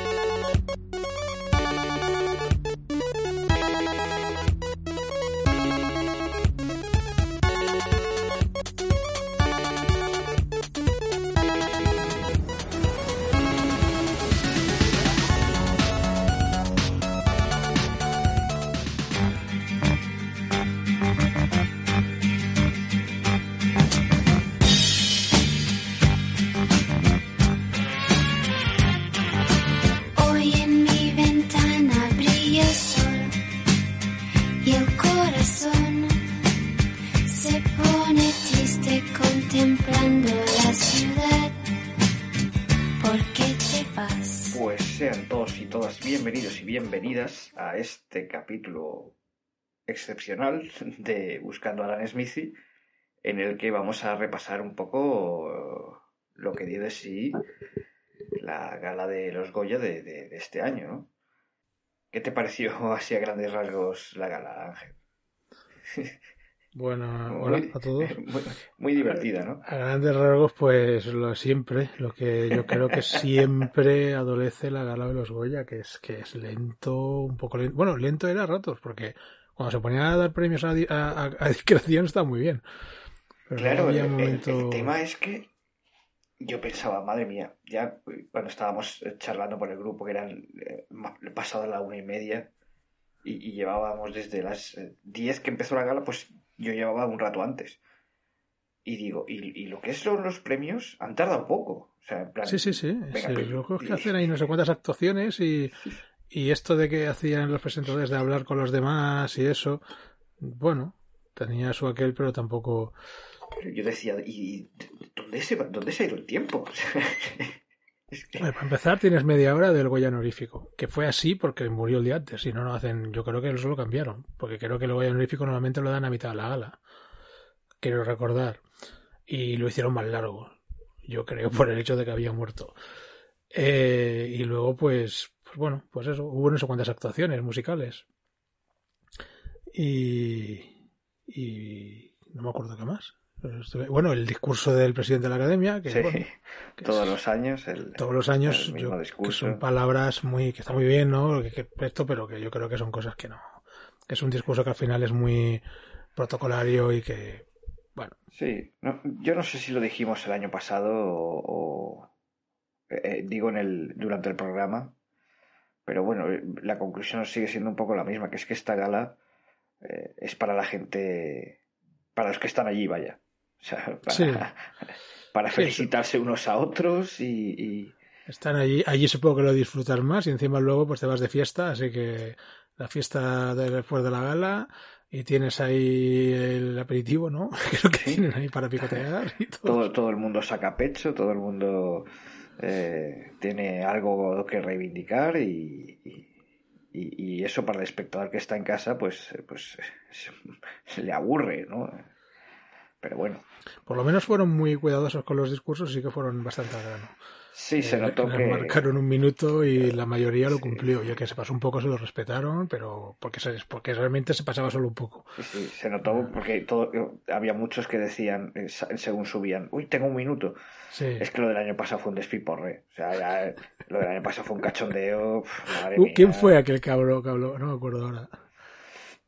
うん。Bienvenidas a este capítulo excepcional de Buscando a Alan Smithy, en el que vamos a repasar un poco lo que dio de sí la gala de los Goya de, este año. ¿Qué te pareció así a grandes rasgos la gala, Ángel? Bueno, hola Muy- a todos. Muy, muy divertida, ¿no? A grandes rasgos, pues lo siempre, lo que yo creo que siempre adolece la gala de los Goya, que es que es lento, un poco lento. Bueno, lento era a ratos, porque cuando se ponían a dar premios a, di- a, a- a discreción está muy bien. Pero Claro, el, había el- tema es que yo pensaba, madre mía, ya eh, cuando estábamos eh, charlando por el grupo, que eran eh, pasado la una y media, y, y llevábamos desde las eh, 10 que empezó la gala, pues yo llevaba un rato antes. Y digo, y, y lo que son los premios han tardado poco. O sea, en plan, Sí, sí, sí. venga, sí, pues, luego es que y- hacen ahí no sé cuántas actuaciones y, y esto de que hacían los presentadores de hablar con los demás y eso, bueno, tenía su aquel, pero tampoco... Yo decía, ¿y dónde se, va- dónde se ha ido el tiempo? Para empezar, tienes media hora del Goya honorífico, que fue así porque murió el día antes, si no, no hacen. Yo creo que eso lo cambiaron, porque creo que el Goya honorífico normalmente lo dan a mitad de la gala. Quiero recordar. Y lo hicieron más largo, yo creo, por el hecho de que había muerto. Eh, y luego, pues, pues bueno, pues eso, hubo no sé cuántas actuaciones musicales. Y. Y. No me acuerdo qué más. Bueno, el discurso del presidente de la academia, que, sí, bueno, que todos es- los años. El, todos los años el mismo yo- que son palabras muy que está muy bien no que, que esto pero que yo creo que son cosas que no que es un discurso que al final es muy protocolario y que bueno. Sí, no, yo no sé si lo dijimos el año pasado o, o- eh, eh, digo en el durante el programa, pero bueno, la conclusión sigue siendo un poco la misma, que es que esta gala eh, es para la gente, para los que están allí, vaya, o sea, para, Sí. para Sí, felicitarse unos a otros y, y- están allí allí supongo que lo disfrutas más y encima luego pues te vas de fiesta así que la fiesta de- después de la gala y tienes ahí el aperitivo no que es lo que tienen ahí para picotear y todo, todo, todo el mundo saca pecho, todo el mundo eh, tiene algo que reivindicar y, y- y- eso para el espectador que está en casa pues, pues se le aburre, ¿no? Pero bueno, por lo menos fueron muy cuidadosos con los discursos y sí que fueron bastante al grano sí se Eh, notó les que... marcaron un minuto y la mayoría lo Sí. cumplió. Ya que se pasó un poco, se lo respetaron, pero porque, se, porque realmente se pasaba solo un poco. Sí, se notó porque todo, había muchos que decían, eh, según subían, uy, tengo un minuto. Sí. Es que lo del año pasado fue un despiporre. O sea, ya, lo del año pasado fue un cachondeo. madre Uh, ¿Quién mía. fue aquel? Que habló? No me acuerdo ahora.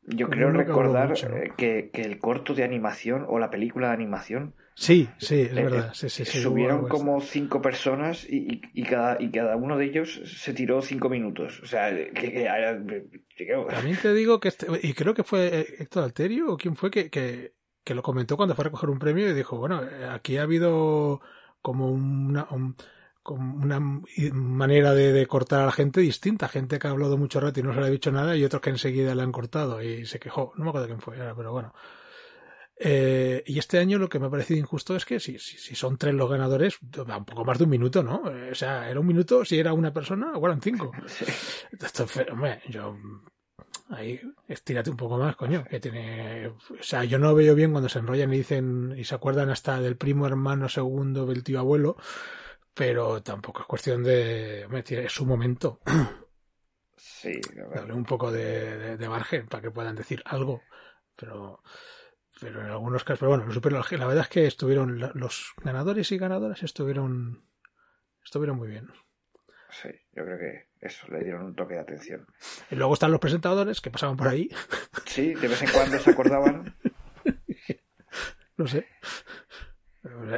Yo creo recordar eh, que, que el corto de animación o la película de animación Sí, sí, es eh, verdad. eh, Sí, sí, sí, hubo subieron como cinco personas y, y- cada, y cada uno de ellos se tiró cinco minutos. O sea, que, que- que- También te digo que este, y creo que fue Héctor Alterio o quién fue que, que, que lo comentó cuando fue a recoger un premio y dijo, bueno, aquí ha habido como una, un- como una manera de, de cortar a la gente distinta, gente que ha hablado mucho rato y no se le ha dicho nada y otros que enseguida le han cortado y se quejó, no me acuerdo quién fue, ahora, pero bueno. Eh, y este año lo que me ha parecido injusto es que si, si, si son tres los ganadores, da un poco más de un minuto, ¿no? Eh, o sea, era un minuto si era una persona o eran cinco. Fue- hombre, yo ahí estírate un poco más, coño, que tiene, o sea, yo no veo bien cuando se enrollan y dicen y se acuerdan hasta del primo hermano segundo del tío abuelo, pero tampoco es cuestión de, hombre, es su momento, Sí, darle un poco de, de- de margen para que puedan decir algo, pero pero en algunos casos, pero bueno, lo supero, la verdad es que estuvieron los ganadores y ganadoras estuvieron estuvieron muy bien. Sí, yo creo que eso, le dieron un toque de atención. Y luego están los presentadores que pasaban por ahí. Sí, de vez en cuando se acordaban. no sé.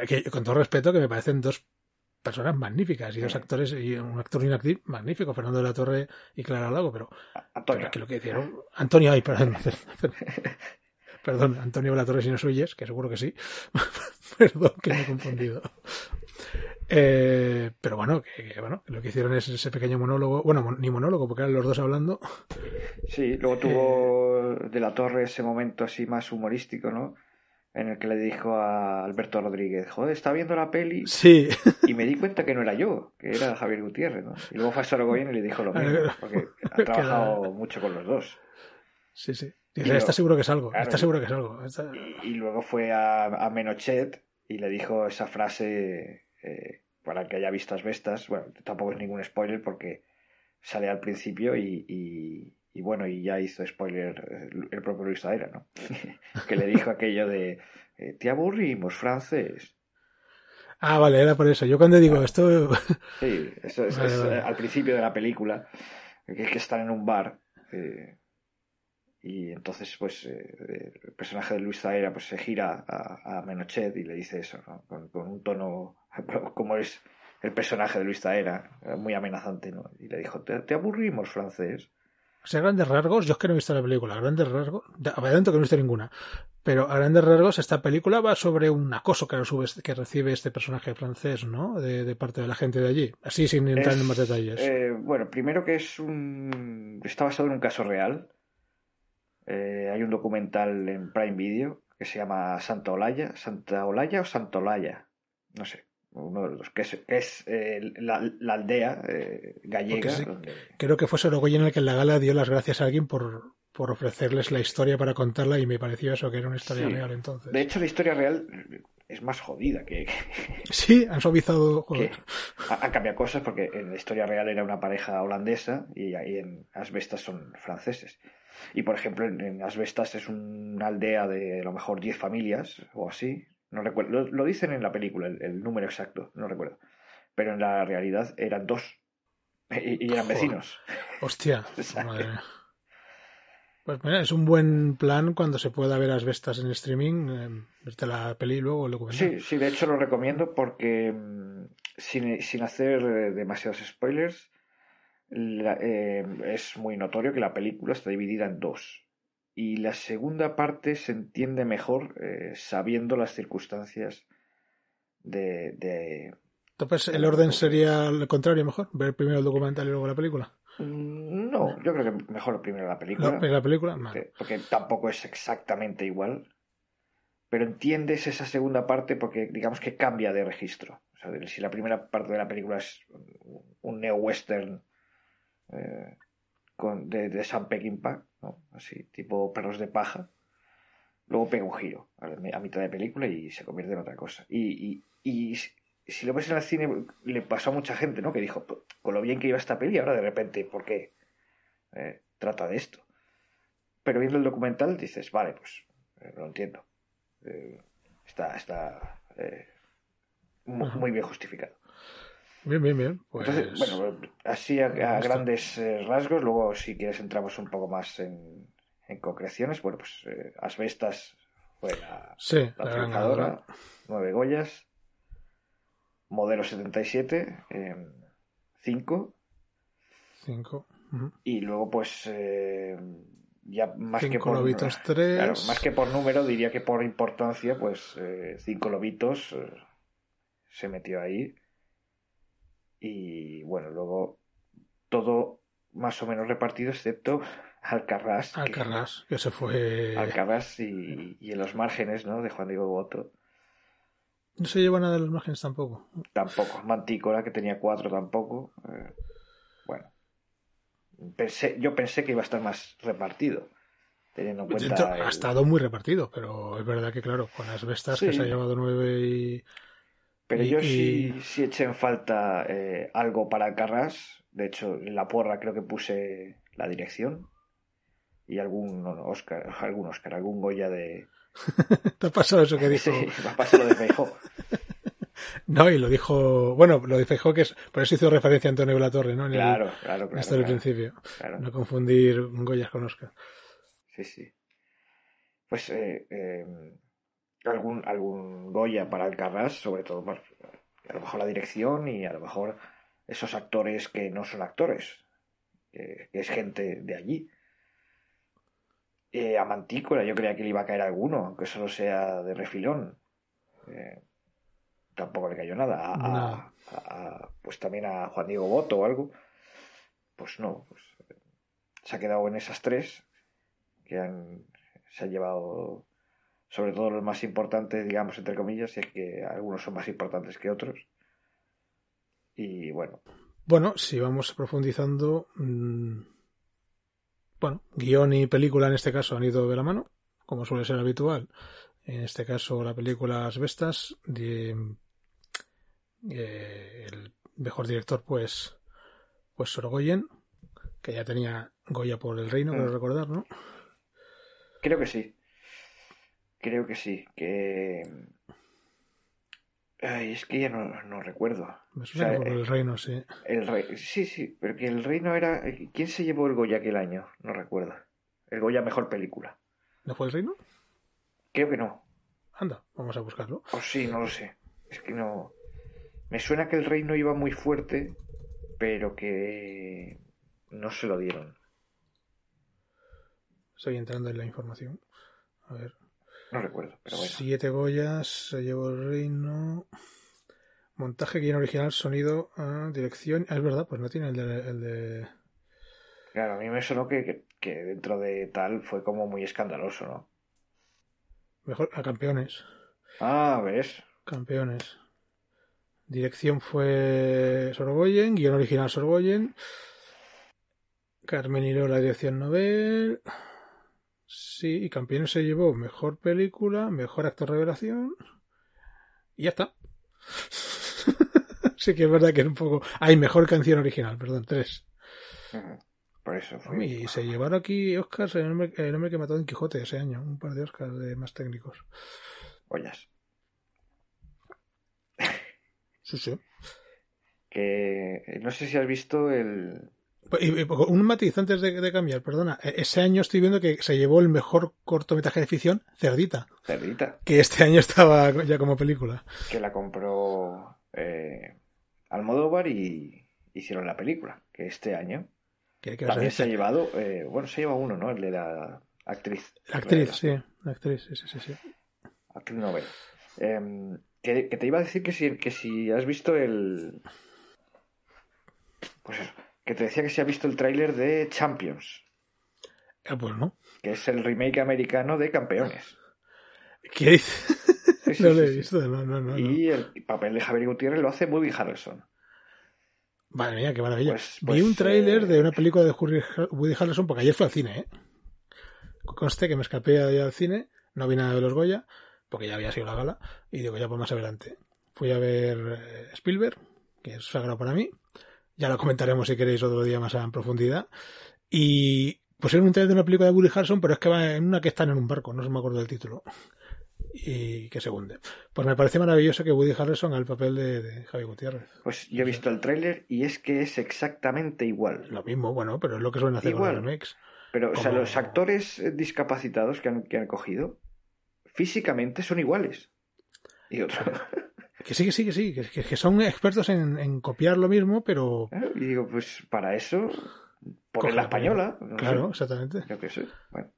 Que, con todo respeto, que me parecen dos personas magníficas y dos actores y un actor y una actriz magnífico, Fernando de la Torre y Clara Lago, pero, Antonio. pero que lo que hicieron Antonio, ay, perdón, perdón, Antonio de la Torre si no suyes, que seguro que sí, perdón que me he confundido. Eh, pero bueno que, que, bueno, lo que hicieron es ese pequeño monólogo, bueno, ni monólogo, porque eran los dos hablando. Sí, luego tuvo de la Torre ese momento así más humorístico, ¿no? En el que le dijo a Alberto Rodríguez, joder, está viendo la peli sí. y me di cuenta que no era yo, que era Javier Gutiérrez, ¿no? Y luego fue a Sorogoyen y le dijo lo mismo, porque ha trabajado mucho con los dos. Sí, sí. Dice, está seguro que es algo, claro, está seguro que es algo. Está... Y, y, luego fue a, a, Menochet y le dijo esa frase eh, para el que haya visto Asbestas, bueno, tampoco es ningún spoiler porque sale al principio y, y y bueno, y ya hizo spoiler el propio Luis Aera, ¿no? que le dijo aquello de, eh, te aburrimos, francés. Ah, vale, era por eso. Yo cuando digo esto... sí, eso es, vale, es vale. al principio de la película, que es que están en un bar. Eh, y entonces, pues, eh, el personaje de Luis Zaera pues, se gira a, a Menochet y le dice eso, ¿no? con, con, un tono como es el personaje de Luis Zaera, muy amenazante, ¿no? Y le dijo, te, te aburrimos, francés. O sea, grandes rasgos, yo es que no he visto la película, a grandes rasgos, adelanto que no he visto ninguna, pero a grandes rasgos esta película va sobre un acoso que, que recibe este personaje francés, ¿no? De, de, parte de la gente de allí, así sin entrar es, en más detalles. Eh, bueno, primero que es un... está basado en un caso real. Eh, hay un documental en Prime Video que se llama Santa Olaya, Santa Olaya o Santolaya, no sé uno de los que es, eh, la, la, aldea eh, gallega. Sí, donde... Creo que fue Sorogoyen el que en la gala dio las gracias a alguien por, por ofrecerles la historia para contarla y me pareció eso, que era una historia sí. real entonces. De hecho, la historia real es más jodida que... Sí, han suavizado... Han cambiado cosas porque en la historia real era una pareja holandesa y ahí en Asbestas son franceses. Y por ejemplo, en, en Asbestas es una aldea de a lo mejor 10 familias o así, no recuerdo, lo, lo, dicen en la película, el, el, número exacto, no recuerdo. Pero en la realidad eran dos. Y, y eran Joder. vecinos. Hostia. Madre mía. Pues mira, es un buen plan cuando se pueda ver las bestas en streaming, eh, verte la peli y luego el documental. Sí, sí, de hecho lo recomiendo porque mm, sin, sin hacer eh, demasiados spoilers, la, eh, es muy notorio que la película está dividida en dos y la segunda parte se entiende mejor eh, sabiendo las circunstancias de, de entonces el orden sería el contrario mejor ver primero el documental y luego la película Mm, no yo creo que mejor primero la película. No, la película porque, porque, tampoco es exactamente igual pero entiendes esa segunda parte porque digamos que cambia de registro. O sea, si la primera parte de la película es un neo western eh, con, de, de Sam Peckinpah, ¿no? así, tipo perros de paja. Luego pega un giro a, a, mitad de película y se convierte en otra cosa. Y, y, y, si lo ves en el cine, le pasó a mucha gente, ¿no? Que dijo, con lo bien que iba esta peli, ahora de repente, ¿por qué eh, trata de esto? Pero viendo el documental dices, vale, pues eh, lo entiendo. Eh, está está muy, muy bien justificado. Bien, bien, bien. Pues... Entonces, bueno, así a, a grandes eh, rasgos, luego si quieres entramos un poco más en, en concreciones, bueno, pues eh, Asbestas fue la, sí, la, la triunfadora, nueve Goyas, modelo 77, 5. 5. Y luego pues eh, ya más cinco que por lobitos 3. Claro, más que por número, diría que por importancia, pues 5 lobitos eh, se metió ahí y bueno, luego todo más o menos repartido excepto Alcarrás. Alcarrás, que, que se fue. Alcarrás y, y, en los márgenes, ¿no? De Juan Diego Boto. No se lleva nada de los márgenes tampoco. Tampoco. Mantícora, que tenía cuatro tampoco. Eh, bueno. Pensé, yo pensé que iba a estar más repartido. Teniendo en cuenta. Dentro, el... Ha estado muy repartido, pero es verdad que, claro, con las bestas sí. que se ha llevado nueve y. Pero yo y... sí, sí eché en falta eh, algo para Carras. De hecho, en la porra creo que puse la dirección. Y algún Oscar, algún Oscar, algún Goya de. ¿Te ha pasado eso que dijo? Sí, me ha pasado lo de Feijó. No, y lo dijo, bueno, lo dijo que es, por eso hizo referencia a Antonio Torre, ¿no? En el- Claro, claro, claro. hasta el principio. claro. No confundir Goyas con Oscar. Sí, sí. Pues eh, eh, algún, algún Goya para Alcarrás, sobre todo, a lo mejor la dirección y a lo mejor esos actores que no son actores, que, que es gente de allí. Eh, a Mantícora yo creía que le iba a caer alguno, aunque solo sea de refilón. Eh, tampoco le cayó nada. A, a- Nada. a- a- pues también a Juan Diego Boto o algo. Pues no, pues, eh, se ha quedado en esas tres que han, se han llevado sobre todo los más importantes, digamos, entre comillas, y es que algunos son más importantes que otros. Y bueno, Bueno, si vamos profundizando, mm, bueno, guion y película en este caso han ido de la mano, como suele ser habitual. En este caso, la película Asbestas, de, eh, el mejor director, pues, pues Sorogoyen, que ya tenía Goya por el reino, Mm. creo recordar, ¿no? creo que sí. Creo que sí. Que. Ay, es que ya no, no recuerdo. Me suena O sea, por eh, el reino, sí. El rey. Sí, sí, pero que el reino era. ¿Quién se llevó el Goya aquel año? No recuerdo. El Goya mejor película. ¿No fue el reino? Creo que no. Anda, vamos a buscarlo. O sí, no lo sé. Es que no. Me suena que el reino iba muy fuerte, pero que no se lo dieron. Estoy entrando en la información. A ver. No recuerdo, pero bueno. Siete Goyas, se llevó el reino. Montaje, guion original, sonido, ah, dirección. Ah, es verdad, pues no tiene el de, el de- Claro, a mí me sonó que, que, que dentro de tal fue como muy escandaloso, ¿no? Mejor a campeones. Ah, ¿ves? Campeones. Dirección fue Sorgoyen, guion original Sorgoyen. Carmen Hiro, la dirección novel. Sí, y campeones se llevó mejor película, mejor actor revelación. Y ya está. sí que es verdad que es un poco. Hay mejor canción original, perdón, tres. Ujú. Por eso fue. Y se llevaron aquí Oscars el hombre, el hombre que mató a Don Quijote ese año, un par de Oscars de más técnicos. Ollas. Sí, sí. Que no sé si has visto el. Y Un matiz antes de, de cambiar, perdona. E- Ese año estoy viendo que se llevó el mejor cortometraje de ficción, Cerdita, Cerdita, que este año estaba ya como película. que la compró eh, Almodóvar y hicieron la película. Que este año también se ha llevado. eh, bueno, se lleva uno, ¿no? El de la actriz. La actriz, sí, la actriz, sí, sí, sí. sí. Actriz novel. Em, que, que te iba a decir que si, que si has visto el. Pues eso. Que te decía que si has visto el tráiler de Champions. Ah, pues no. Que es el remake americano de Campeones. ¿Qué dice? Sí, sí, no lo he visto, no, no, no. no. Y el papel de Javier Gutiérrez lo hace Woody Harrelson. Madre mía, qué maravilla. Pues- Vi pues, un tráiler eh, de una película de Woody Harrelson porque ayer fui al cine, ¿eh? Conste que me escapé allá al cine, no vi nada de los Goya, porque ya había sido la gala, y digo, ya pues más adelante. Fui a ver eh, Spielberg, que es sagrado para mí, ya lo comentaremos si queréis otro día más en profundidad, y pusieron un trailer de una película de Woody Harrelson, pero es que va en una que están en un barco, no se me acuerdo del título, y que se hunde. Pues me parece maravilloso que Woody Harrelson haga el papel de, de Javier Gutiérrez. Pues yo he visto el tráiler y es que es exactamente igual. Lo mismo, bueno, pero es lo que suelen hacer Igual. con los remakes. Pero, o sea, los actores eh, discapacitados que han, que han cogido físicamente son iguales. Y otro. Que sí, que sí, que sí, que, que- que son expertos en, en copiar lo mismo, pero y digo, pues para eso, por la la española. no claro, sé. exactamente. Yo qué sé. Bueno,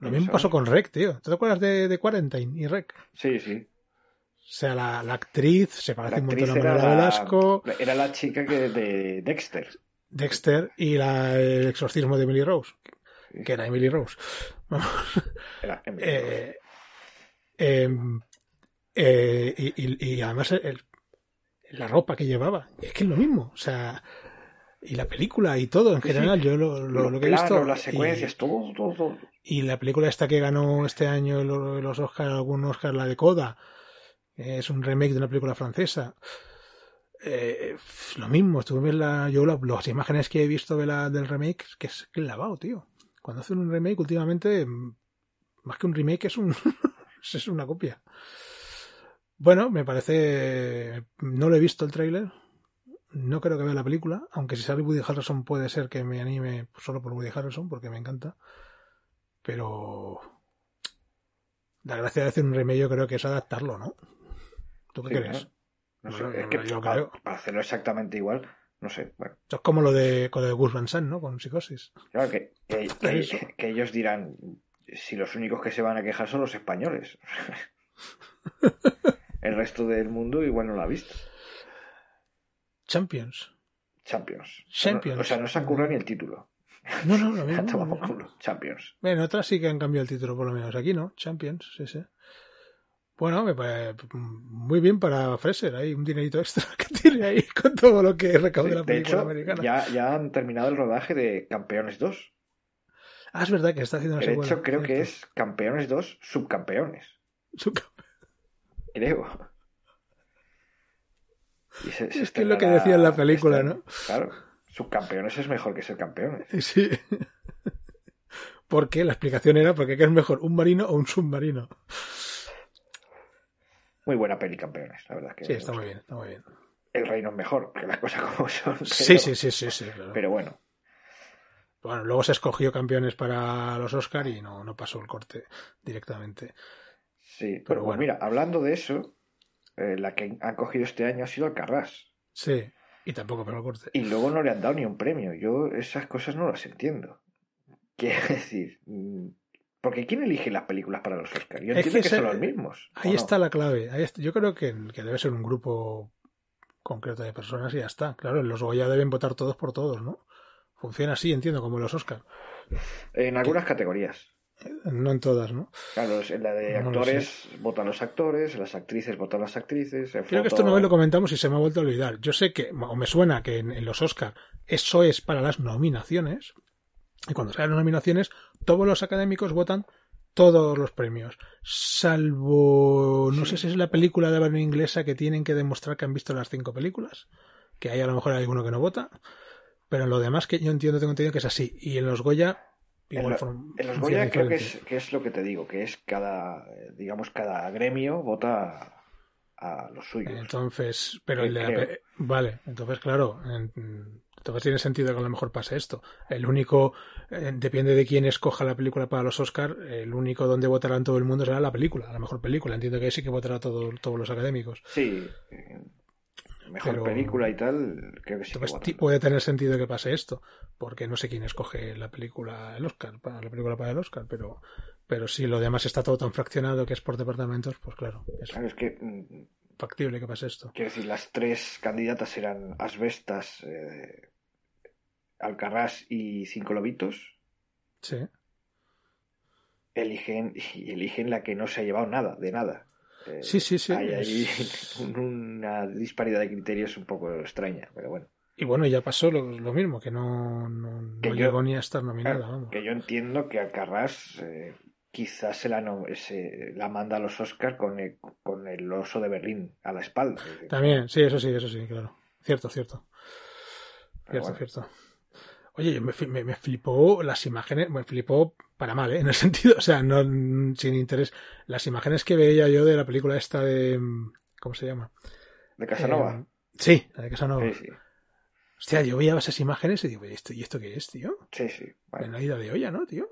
Lo mismo pasó con Rec, tío. ¿Te acuerdas de, de Quarantine y Rec? Sí, sí. O sea, la, la actriz se La parece un montón a Manuela la, Velasco, era la chica que de Dexter. Dexter y la, el exorcismo de Emily Rose, que era Emily Rose. Era Emily Eh, em, eh, y, y- y además el- la ropa que llevaba, es que es lo mismo. O sea, y la película y todo en sí. general, yo lo, lo- Los lo que he visto. las y- secuencias, todo, todo, todo. Y la película esta que ganó este año lo- los Oscars, algún Oscar, la de Coda, es un remake de una película francesa. Eh, lo mismo, estuve viendo la, yo la- las imágenes que he visto de la, del remake, que es que lavado, tío. Cuando hacen un remake últimamente, más que un remake es un es una copia. Bueno, me parece. No lo he visto el tráiler. No creo que vea la película. Aunque si sale Woody Harrelson puede ser que me anime solo por Woody Harrelson, porque me encanta. Pero. La gracia de hacer un remake yo creo que es adaptarlo, ¿no? ¿Tú qué Sí, crees? No sé, Bueno, es que yo para, creo. para hacerlo exactamente igual, no sé. Bueno, Esto es como lo de, con lo de Gus Van Sant, ¿no? Con psicosis. claro que, que, que- Eso. que ellos dirán si los únicos que se van a quejar son los españoles. El resto del mundo igual no lo ha visto. Champions. Champions. Champions. O sea, no se han currado ni el título. No, no, culo. Champions. En otras sí que han cambiado el título, por lo menos. Aquí no, Champions, sí, sí. Bueno, me parece muy bien para Fraser. Hay un dinerito extra que tiene ahí con todo lo que recauda Sí, la de película hecho, americana. ya, ya han terminado el rodaje de Campeones 2. Ah, es verdad que está haciendo una De secuela. hecho, creo que es Campeones 2 Subcampeones. Su- Creo. Y se- se Es que es lo que decía en la película, ¿no? Claro. Subcampeones es mejor que ser campeones. Sí. ¿Por qué? La explicación era porque ¿qué es mejor, un marino o un submarino? Muy buena peli, campeones, la verdad. Que Sí, está muy bien, está muy bien. El reino es mejor, que las cosas como son. Sí, sí, sí, sí, claro. Pero bueno, Bueno, luego se escogió campeones para los Oscar y no, no pasó el corte directamente. Sí. Pero, Pero bueno, bueno. mira, hablando de eso, eh, la que han cogido este año ha sido Alcarrás. Sí, y tampoco el corte. Y luego no le han dado ni un premio. Yo esas cosas no las entiendo. Quiero decir, mm, porque ¿quién elige las películas para los Oscars? Yo Es entiendo que que, ese- son los mismos. ¿o Ahí no? está la clave. Ahí está- Yo creo que, que debe ser un grupo concreto de personas y ya está. Claro, los Goya deben votar todos por todos, ¿no? Funciona así, entiendo, como los Oscar. En algunas categorías. No en todas, ¿no? Claro, en la de No lo actores votan los actores, las actrices votan las actrices. Creo que esto no lo comentamos y se me ha vuelto a olvidar. Yo sé que, o me suena que en, en los Oscar eso es para las nominaciones. Y cuando salen las nominaciones, todos los académicos votan todos los premios. Salvo, no Sí. sé si es la película de habla inglesa que tienen que demostrar que han visto las cinco películas. Que hay a lo mejor alguno que no vota. Pero en lo demás que yo entiendo, tengo entendido que es así. Y en los Goya, En, lo- los Goya creo que es, que es lo que te digo, que es cada, eh, digamos, cada gremio vota a, los suyos. Entonces, pero Eh, el de la vale, entonces claro, en- entonces tiene sentido que a lo mejor pase esto. El único, eh, depende de quién escoja la película para los Oscar, el único donde votarán todo el mundo será la película, la mejor película. Entiendo que sí que votará todo, todos los académicos. Sí, mejor Pero- película y tal, creo que sí que puede tener sentido que pase esto, porque no sé quién escoge la película, el Oscar, para la película para el Oscar, pero, pero si lo demás está todo tan fraccionado que es por departamentos, pues claro, es Claro, es que, mm, factible que pase esto. quiero decir, las tres candidatas eran Asbestas, eh, Alcarrás y Cinco Lobitos. Sí. Eligen, y eligen la que no se ha llevado nada, de nada. Eh, Sí, sí, sí, Hay ahí una disparidad de criterios un poco extraña, pero bueno. Y bueno, ya pasó lo, lo mismo, que no, no, no Que yo- llegó ni a estar nominada, Claro, vamos. que yo entiendo que Alcarrás eh, quizás se la, no- se la manda a los Oscars con el, con el oso de Berlín a la espalda. También, sí, eso sí, eso sí, claro. Cierto, cierto. Pero Cierto, bueno. cierto. Oye, me, me, me flipó las imágenes, me flipó para mal, ¿eh? En el sentido, o sea, no sin interés. Las imágenes que veía yo de la película esta de. ¿Cómo se llama? ¿De Casanova? Eh, sí, la de Casanova. sí, sí. Hostia, yo veía esas imágenes y digo, ¿y esto, ¿y esto qué es, tío? Sí, sí. Vale. En la ida de olla, ¿no, tío?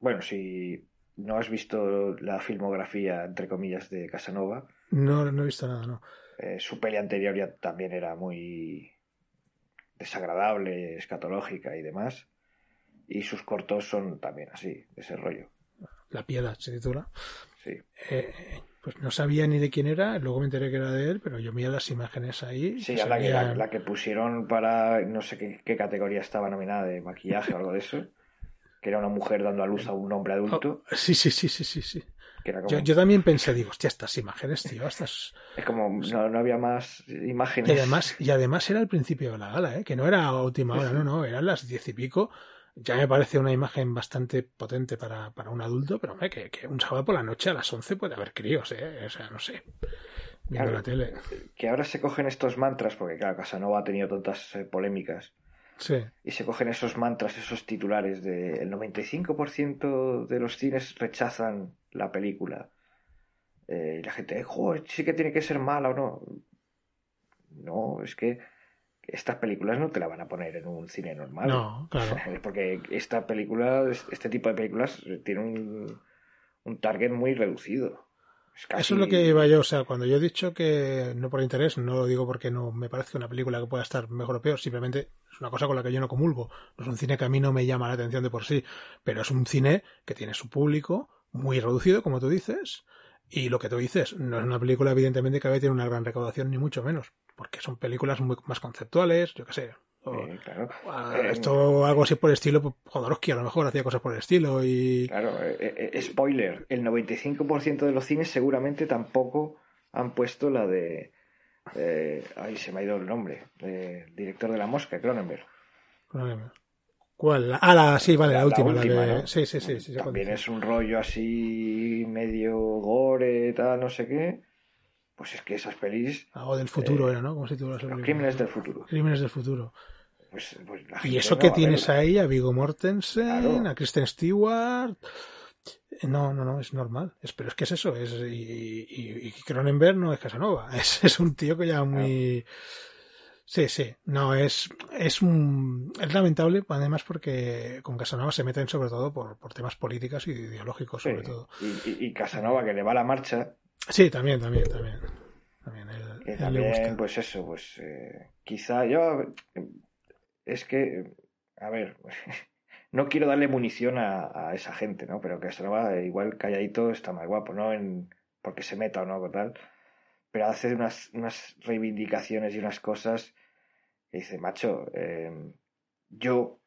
Bueno, si no has visto la filmografía, entre comillas, de Casanova, No, no he visto nada, no. eh, su peli anterior ya también era muy desagradable, escatológica y demás. Y sus cortos son también así, de ese rollo. La piedad se titula. Sí. Eh, pues no sabía ni de quién era, luego me enteré que era de él, pero yo veía las imágenes ahí. Sí, la que, la, la que pusieron para no sé qué, qué categoría estaba nominada de maquillaje o algo de eso. Que era una mujer dando a luz a un hombre adulto. Oh, sí, sí, sí, sí, sí, sí. Que era como, Yo, yo también pensé, digo, hostia, estas imágenes, tío, estas... Es como no, no había más imágenes. Y además, y además era el principio de la gala, ¿eh? que no era a última hora, no, no, eran las diez y pico. Ya me parece una imagen bastante potente para, para un adulto, pero hombre, que, que un sábado por la noche a las once puede haber críos, ¿eh? O sea, no sé. Viendo Claro. la tele. Que ahora se cogen estos mantras, porque claro, Casanova ha tenido tantas eh, polémicas. Sí, Y se cogen esos mantras, esos titulares de el 95% de los cines rechazan la película. eh, y la gente, eh, joder, sí que tiene que ser mala o no. No, es que estas películas no te la van a poner en un cine normal. No, claro. Porque esta película, este tipo de películas, tiene un, un target muy reducido. Es casi- Eso es lo que iba yo, o sea, cuando yo he dicho que no por interés, no lo digo porque no me parece una película que pueda estar mejor o peor, simplemente es una cosa con la que yo no comulgo. No es un cine que a mí no me llama la atención de por sí, pero es un cine que tiene su público muy reducido, como tú dices, y lo que tú dices, no es una película evidentemente que vaya a tener una gran recaudación, ni mucho menos, porque son películas muy más conceptuales, yo qué sé. o- Eh, claro. Eh, Esto, algo así por el estilo, pues, Jodorowsky a lo mejor hacía cosas por el estilo y... Claro, eh, eh, spoiler, el 95% de los cines seguramente tampoco han puesto la de... eh, ay, se me ha ido el nombre. eh, director de La Mosca, Cronenberg. ¿Cuál? Ah, la, sí, vale, la, última. la última, de- ¿no? Sí, sí, sí. sí, También es un rollo así medio gore, tal, no sé qué. Pues es que esas pelis, Algo del futuro Eh, era, ¿no? ¿Cómo se titula los crímenes del futuro. Crímenes del futuro. Pues, pues la Y eso no que tienes verla. ahí a Vigo Mortensen, Claro. a Kristen Stewart. No, no, no, es normal. Es, pero es que es eso. Es, y, y, y Cronenberg no es Casanova. Es, es un tío que ya muy. Sí, sí. No, es, es un. Es lamentable, además, porque con Casanova se meten sobre todo por, por temas políticos y ideológicos, sobre Sí. todo. Y, y- y Casanova, que le va la marcha, Sí, también, también, también. También, él, que él le también, busca. pues eso, pues eh, quizá yo. Es que, a ver, no quiero darle munición a, a esa gente, ¿no? Pero Casanova, igual calladito, está más guapo, ¿no? En, porque se meta o no, tal. Pero hace unas, unas reivindicaciones y unas cosas que dice, macho, eh, yo,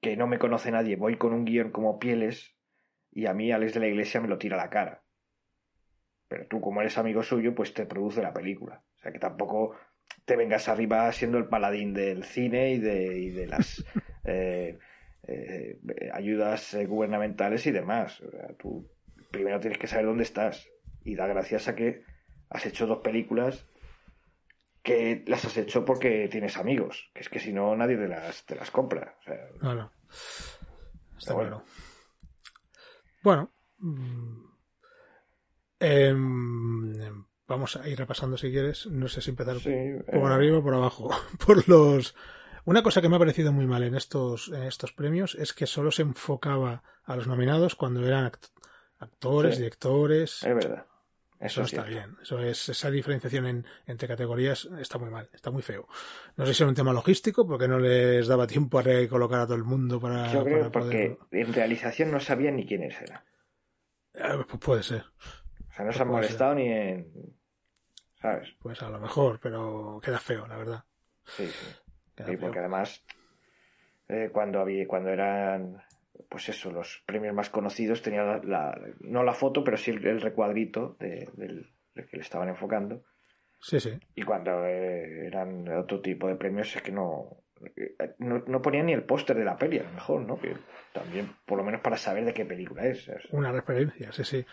que no me conoce nadie, voy con un guion como pieles y a mí Alex de la Iglesia me lo tira a la cara. Pero tú, como eres amigo suyo, pues te produce la película. O sea que tampoco te vengas arriba siendo el paladín del cine y de, y de las eh, eh, ayudas eh, gubernamentales y demás. O sea, tú primero tienes que saber dónde estás y da gracias a que has hecho dos películas que las has hecho porque tienes amigos, que es que si no nadie te las, te las compra. O sea, No, no. Está bueno. claro. Bueno. mm, em, vamos a ir repasando si quieres. No sé si empezar sí, eh, por arriba o por abajo. Por los. Una cosa que me ha parecido muy mal en estos, en estos premios es que solo se enfocaba a los nominados cuando eran act- actores, Sí. directores. es verdad. Eso es está bien. Eso es, esa diferenciación en- entre categorías está muy mal, está muy feo. No sé si era un tema logístico, porque no les daba tiempo a recolocar a todo el mundo para, Yo creo para porque poder. en realización no sabían ni quiénes eran. Eh, pues puede ser, O sea, no se han molestado ni en. ¿Sabes? pues a lo mejor, pero queda feo, la verdad. Sí, sí. Sí, porque además, eh, cuando había, cuando eran, pues eso, los premios más conocidos, tenía la, la- no la foto, pero sí el, el recuadrito de- del, del que le estaban enfocando. Sí, sí. Y cuando eh, eran otro tipo de premios, es que no, eh, no, no ponían ni el póster de la peli, a lo mejor, ¿no? Que también, por lo menos para saber de qué película es. Una referencia, sí, sí.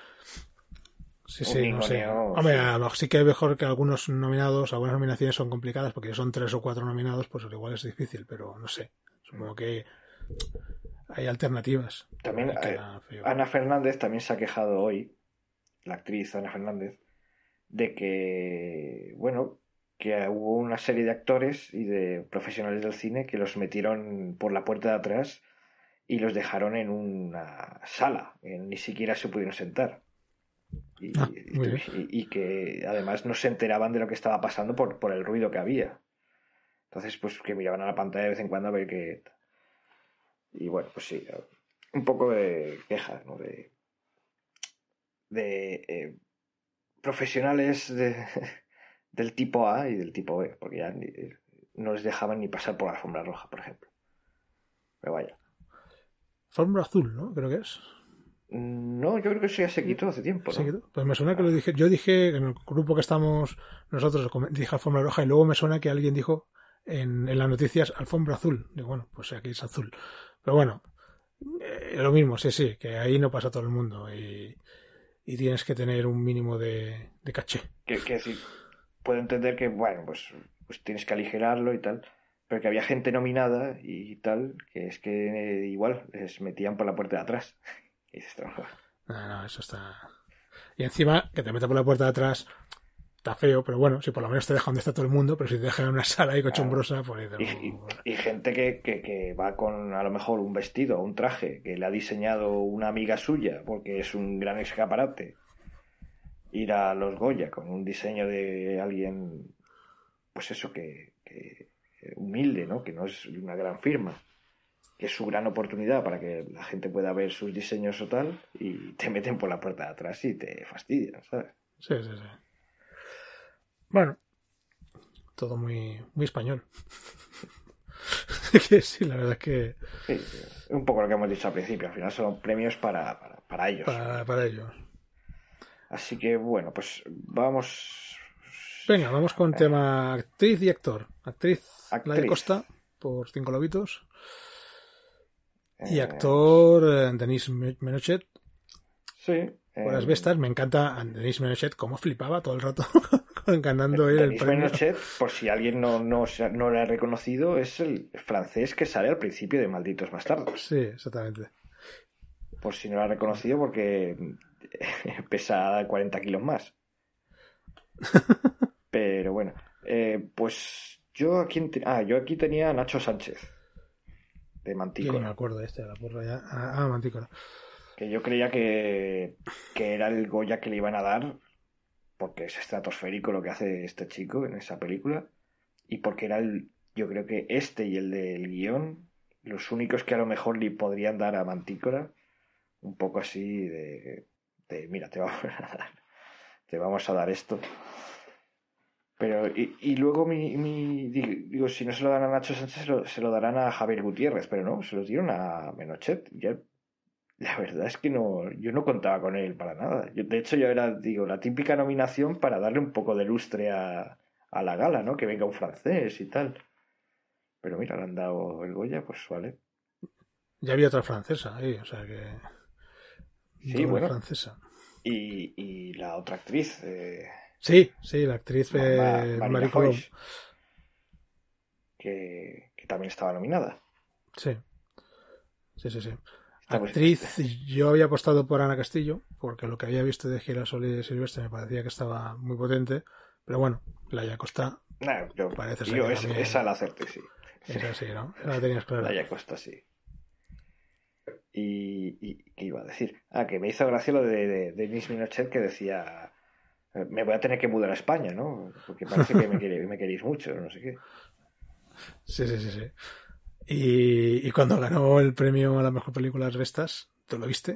Sí, Un sí, no sé. Hombre, sí. a lo sí que es mejor que algunos nominados, algunas nominaciones son complicadas porque son tres o cuatro nominados, pues igual es difícil, pero no sé. Supongo que hay alternativas. También, eh. Ana Fernández también se ha quejado hoy, la actriz Ana Fernández, de que, bueno, que hubo una serie de actores y de profesionales del cine que los metieron por la puerta de atrás y los dejaron en una sala, que ni siquiera se pudieron sentar. Y, Ah, y- y que además no se enteraban de lo que estaba pasando por, por el ruido que había. Entonces, pues que miraban a la pantalla de vez en cuando a ver qué. Y bueno, pues sí, un poco de queja, ¿no? De, de eh, profesionales de- del tipo A y del tipo B, porque ya ni- no les dejaban ni pasar por la alfombra roja, por ejemplo. Pero vaya. Fórmula azul, ¿no? Creo que es. No, yo creo que eso ya se quitó hace tiempo, ¿no? ¿Se quitó? Pues me suena que lo dije. Yo dije en el grupo que estamos nosotros, dije alfombra roja y luego me suena que alguien dijo en, en las noticias alfombra azul. Digo, bueno, pues aquí es azul. Pero bueno, eh, lo mismo, sí, sí, que ahí no pasa todo el mundo y, y tienes que tener un mínimo de, de caché. Que, que decir, puedo entender que, bueno, pues, pues tienes que aligerarlo y tal, pero que había gente nominada y tal, que es que eh, igual les metían por la puerta de atrás. Y dices, "No, No, no, eso está. Y encima, que te meta por la puerta de atrás, está feo, pero bueno, si por lo menos te deja donde está todo el mundo, pero si te dejan en una sala ahí cochombrosa, pues... Y, y- y gente que, que- que va con a lo mejor un vestido o un traje que le ha diseñado una amiga suya porque es un gran escaparate. Ir a los Goya con un diseño de alguien, pues eso, que, que humilde, ¿no? Que no es una gran firma. Que es su gran oportunidad para que la gente pueda ver sus diseños o tal y te meten por la puerta de atrás y te fastidian, ¿sabes? Sí, sí, sí. Bueno, todo muy, muy español. que sí, la verdad es que Sí, un poco lo que hemos dicho al principio. Al final son premios para, para, para ellos. para, para ellos. Así que bueno, pues vamos. Venga, vamos con tema actriz y actor. Actriz, Actriz. Nadia Costa, por cinco lobitos. Y Eh, actor, eh, Denis Menochet, Sí. por eh, las bestas. Me encanta a Denis Menochet, cómo flipaba todo el rato ganando él el Denis premio. Por si alguien no, no, no lo ha reconocido, es el francés que sale al principio de Malditos Bastardos. Sí, exactamente. Por si no lo ha reconocido, porque pesa 40 kilos más. Pero bueno, eh, pues yo aquí, ah, yo aquí tenía a Nacho Sánchez, de Yo ni me Mantícora. acuerdo de este, la porra ya. Ah, ah, Mantícora. que yo creía que, que era el Goya que le iban a dar, porque es estratosférico lo que hace este chico en esa película, y porque era el, yo creo que este y el del guion, los únicos que a lo mejor le podrían dar a Mantícora, un poco así de, de mira, te vamos a dar, te vamos a dar esto. Pero, y, y luego mi, mi- di- digo, si no se lo dan a Nacho Sánchez, se lo, se lo darán a Javier Gutiérrez, pero no, se lo dieron a Menochet. Ya la verdad es que no, yo no contaba con él para nada. Yo, de hecho, yo era, digo, la típica nominación para darle un poco de lustre a, a la gala, ¿no? Que venga un francés y tal. Pero mira, le han dado el Goya, pues vale. Ya había otra francesa ahí, o sea que. Sí, bueno. francesa. Y, y la otra actriz, eh, Sí, sí, la actriz Ma- eh, Marie que, que también estaba nominada. Sí. Sí, sí, sí. Actriz, yo había apostado por Ana Castillo, porque lo que había visto de Girasol y de Silvestre me parecía que estaba muy potente. Pero bueno, Laia Costa, Nah, yo, Parece ser yo es- también- esa la acerté, sí. es así, ¿no? Esa la tenías clara. Laia Costa, sí. Y, y ¿qué iba a decir? Ah, que me hizo gracia lo de, de, Denis Minochet que decía eh, me voy a tener que mudar a España, ¿no? Porque parece que me, quiere- me queréis mucho, no sé qué. Sí, sí, sí, sí. Y, y cuando ganó el premio a la mejor película Las Bestas, ¿tú lo viste?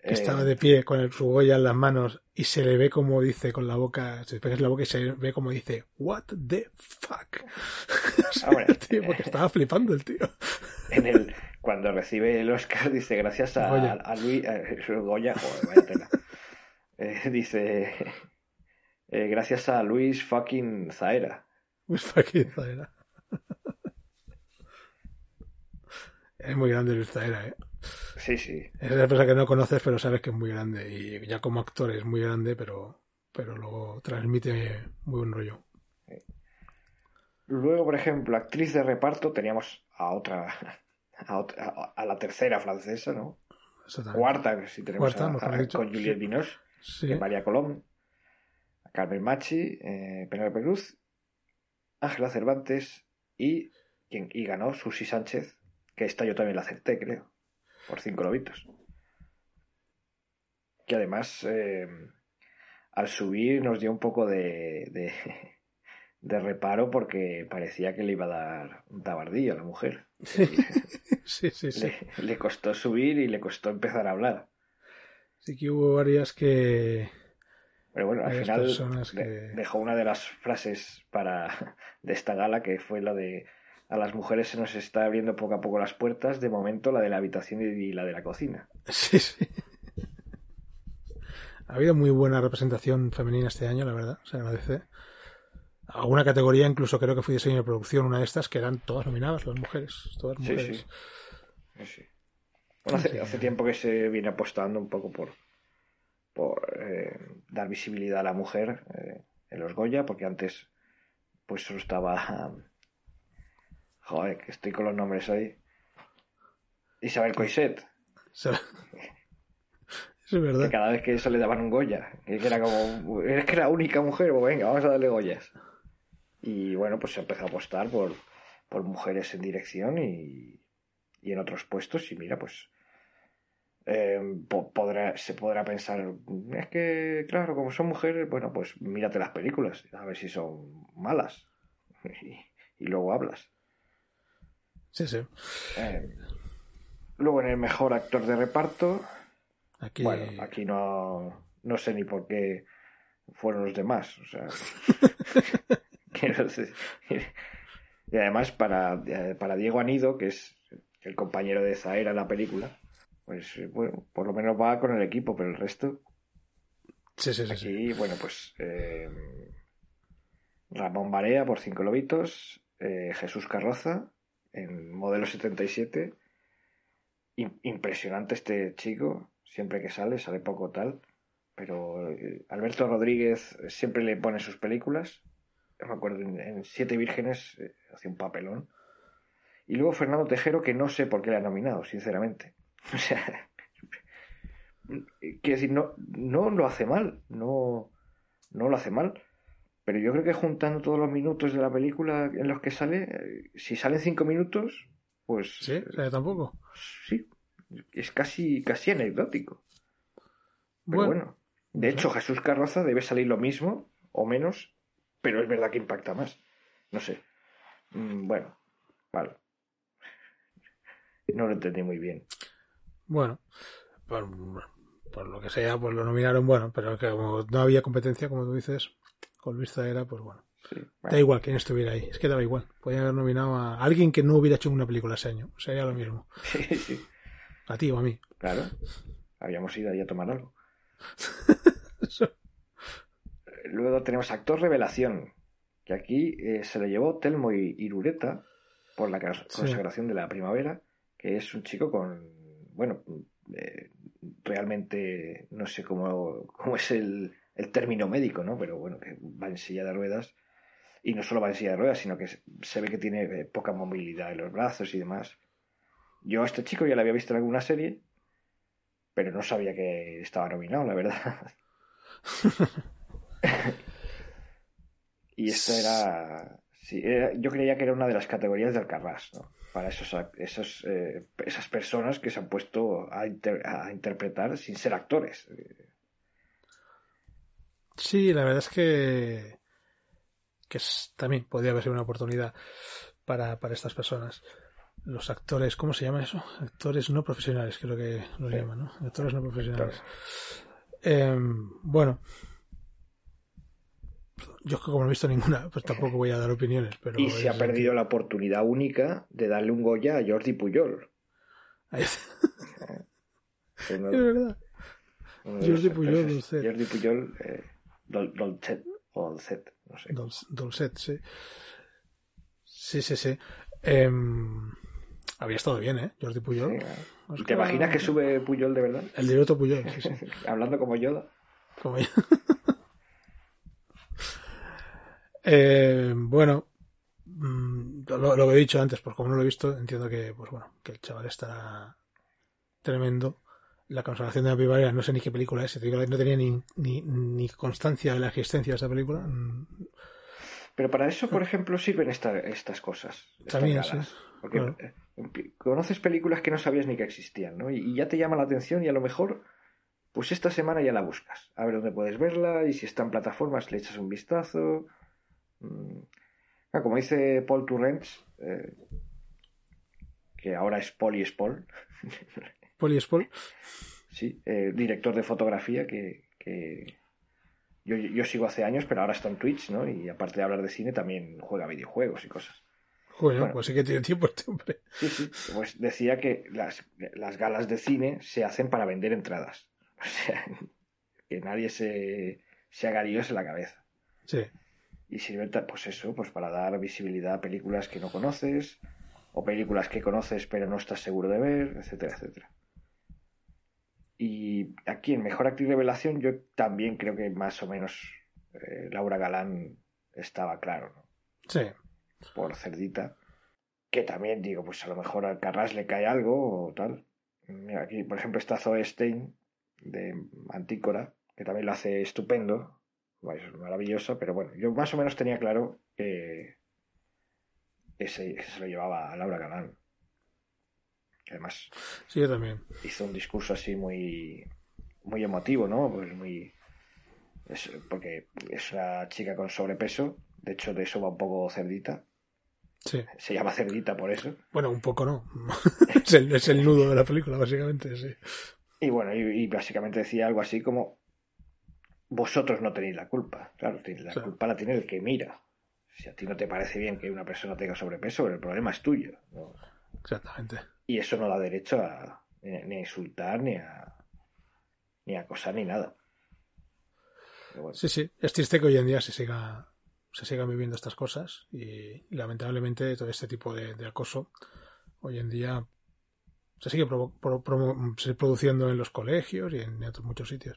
Que Eh, estaba de pie con el, su Goya en las manos y se le ve como dice con la boca, se pegas la boca y se ve como dice, what the fuck. El tío, porque estaba flipando el tío. en el, cuando recibe el Oscar dice gracias a, Goya. a Luis a- Goya, joder. Eh, dice eh, gracias a Luis fucking Zaera. Pues fucking Zaera. Es muy grande Luis Zaera, ¿eh? Sí, sí. Es una persona que no conoces, pero sabes que es muy grande. Y ya como actor es muy grande, pero, pero luego transmite muy buen rollo. Luego, por ejemplo, actriz de reparto, teníamos a otra, a, otra- a- la tercera francesa, ¿no? Cuarta, si tenemos Cuarta, a- mejor a- dicho, con Juliette sí. Binoche, Sí. que María Colón, Carmen Machi, eh, Penélope Cruz, Ángela Cervantes y, quien, y ganó Susi Sánchez, que esta yo también la acepté, creo, por cinco lobitos. Que además, eh, al subir nos dio un poco de, de, de reparo porque parecía que le iba a dar un tabardillo a la mujer. Sí, sí, sí. Le, le costó subir y le costó empezar a hablar. Sí que hubo varias que... Pero bueno, al final que- dejó una de las frases para de esta gala que fue la de a las mujeres se nos está abriendo poco a poco las puertas, de momento la de la habitación y la de la cocina. Sí, sí. Ha habido muy buena representación femenina este año, la verdad, se agradece. Alguna categoría, incluso creo que fui diseño de producción, una de estas, que eran todas nominadas, las mujeres, todas mujeres. sí. Sí, sí. Bueno, hace tiempo que se viene apostando un poco por, por eh, dar visibilidad a la mujer eh, en los Goya, porque antes pues solo estaba... Joder, que estoy con los nombres hoy. Isabel Coixet. Se- Es verdad. Que cada vez que eso le daban un Goya. Que era como, es que era la única mujer, pues venga, vamos a darle Goyas. Y bueno, pues se empezó a apostar por, por mujeres en dirección y, y en otros puestos. Y mira, pues eh, podrá, se podrá pensar, es que, claro, como son mujeres, bueno, pues mírate las películas, a ver si son malas. Y, luego hablas. Sí, sí. Eh, luego en el mejor actor de reparto. Aquí... Bueno, aquí no, no sé ni por qué fueron los demás. O sea. y además para, para Diego Anido, que es el compañero de Zaera en la película, pues bueno, por lo menos va con el equipo, pero el resto. Sí, sí, sí. Aquí, bueno, pues. Eh, Ramón Barea por Cinco Lobitos, eh, Jesús Carroza en modelo 77. impresionante este chico, siempre que sale, sale poco tal. Pero eh, Alberto Rodríguez siempre le pone sus películas. Me acuerdo, en, Siete Vírgenes hace un papelón. Y luego Fernando Tejero, que no sé por qué le ha nominado, sinceramente. O sea, quiero decir, no, no lo hace mal, no, no lo hace mal. Pero yo creo que juntando todos los minutos de la película en los que sale, eh, si salen cinco minutos, pues. Sí, tampoco. Sí, es casi, casi anecdótico. Pero bueno, de hecho, Jesús Carroza debe salir lo mismo o menos, pero es verdad que impacta más. No sé. Mm, bueno, vale. No lo entendí muy bien. Bueno, por, lo que sea, pues lo nominaron, bueno, pero que como no había competencia, como tú dices, con vista era, pues bueno. Da igual quién estuviera ahí, es que daba igual. Podían haber nominado a alguien que no hubiera hecho una película ese año, sería lo mismo. Sí, sí. A ti o a mí. Claro, habíamos ido ahí a tomar algo. Luego tenemos actor revelación, que aquí eh, se le llevó Telmo Irureta por la consagración de la primavera, que es un chico con bueno, eh, realmente no sé cómo, cómo es el, el, término médico, ¿no? Pero bueno, que va en silla de ruedas y no solo va en silla de ruedas, sino que se ve que tiene eh, poca movilidad en los brazos y demás. Yo a este chico ya lo había visto en alguna serie, pero no sabía que estaba nominado, la verdad. y esto era, sí, Yo creía que era una de las categorías del Alcarrás, ¿no? para esos, esos eh, esas personas que se han puesto a, interpretar sin ser actores. Sí, la verdad es que, que también podría haber sido una oportunidad para, para estas personas. Los actores, ¿cómo se llama eso? Actores no profesionales, creo que lo llaman, ¿no? Actores no profesionales. Em, bueno, yo como no he visto ninguna, pues tampoco voy a dar opiniones. Pero y se ha perdido la oportunidad única de darle un Goya a Jordi Puyol. es verdad. Jordi Puyol. Jordi Puyol, Dolcet, o Dolcet, no sé. Dolcet, sí. Sí, sí, sí. Em, había estado bien, ¿eh? Jordi Puyol. ¿Te imaginas que sube Puyol de verdad? El directo Puyol, sí, sí. Hablando como Yoda. Como Yoda. Eh, bueno, mm, lo, lo, que he dicho antes, pues como no lo he visto, entiendo que, pues bueno, que el chaval está tremendo. La conservación de la primavera, no sé ni qué película es, no tenía ni, ni, ni constancia de la existencia de esa película. Pero para eso, por ejemplo, sirven estas cosas. También, sí. Porque eh, conoces películas que no sabías ni que existían, ¿no? Y, ya te llama la atención y a lo mejor, pues esta semana ya la buscas. A ver dónde puedes verla y si está en plataformas le echas un vistazo. Mm. Ah, como dice Paul Turrens, eh, que ahora es Poli Spol. Poli Spol. Sí, eh, director de fotografía que, yo, sigo hace años, pero ahora está en Twitch, ¿no? Y aparte de hablar de cine, también juega videojuegos y cosas. Bueno, pues sí que tiene tiempo este hombre. Sí, sí. Pues decía que las, galas de cine se hacen para vender entradas. O sea, que nadie se, se haga líos en la cabeza. Sí y sirve pues eso, pues para dar visibilidad a películas que no conoces o películas que conoces pero no estás seguro de ver, etcétera, etcétera. Y aquí en Mejor Actriz Revelación yo también creo que más o menos eh, Laura Galán estaba claro, ¿no? Sí. Por Cerdita. Que también digo, pues a lo mejor al Carras le cae algo o tal. aquí, por ejemplo, está Zoe Stein, de Antícora, que también lo hace estupendo, es maravilloso, pero bueno, yo más o menos tenía claro que ese, se lo llevaba a Laura Galán. Además, sí, yo también. hizo un discurso así muy, muy emotivo, ¿no? Pues muy. porque es una chica con sobrepeso, de hecho, de eso va un poco cerdita. Sí. Se llama cerdita por eso. Bueno, un poco no. es, el, es, el, nudo de la película, básicamente, sí. Y bueno, y, y, básicamente decía algo así como: Vosotros no tenéis la culpa. Claro, la sí. culpa la tiene el que mira. Si a ti no te parece bien que una persona tenga sobrepeso, el problema es tuyo. ¿no? Exactamente. Y eso no da derecho a ni a insultar, ni a, ni a acosar, ni nada. Bueno. Sí, sí. Es triste que hoy en día se siga, se sigan viviendo estas cosas y lamentablemente todo este tipo de, de acoso hoy en día se sigue pro, pro, pro, produciendo en los colegios y en otros muchos sitios.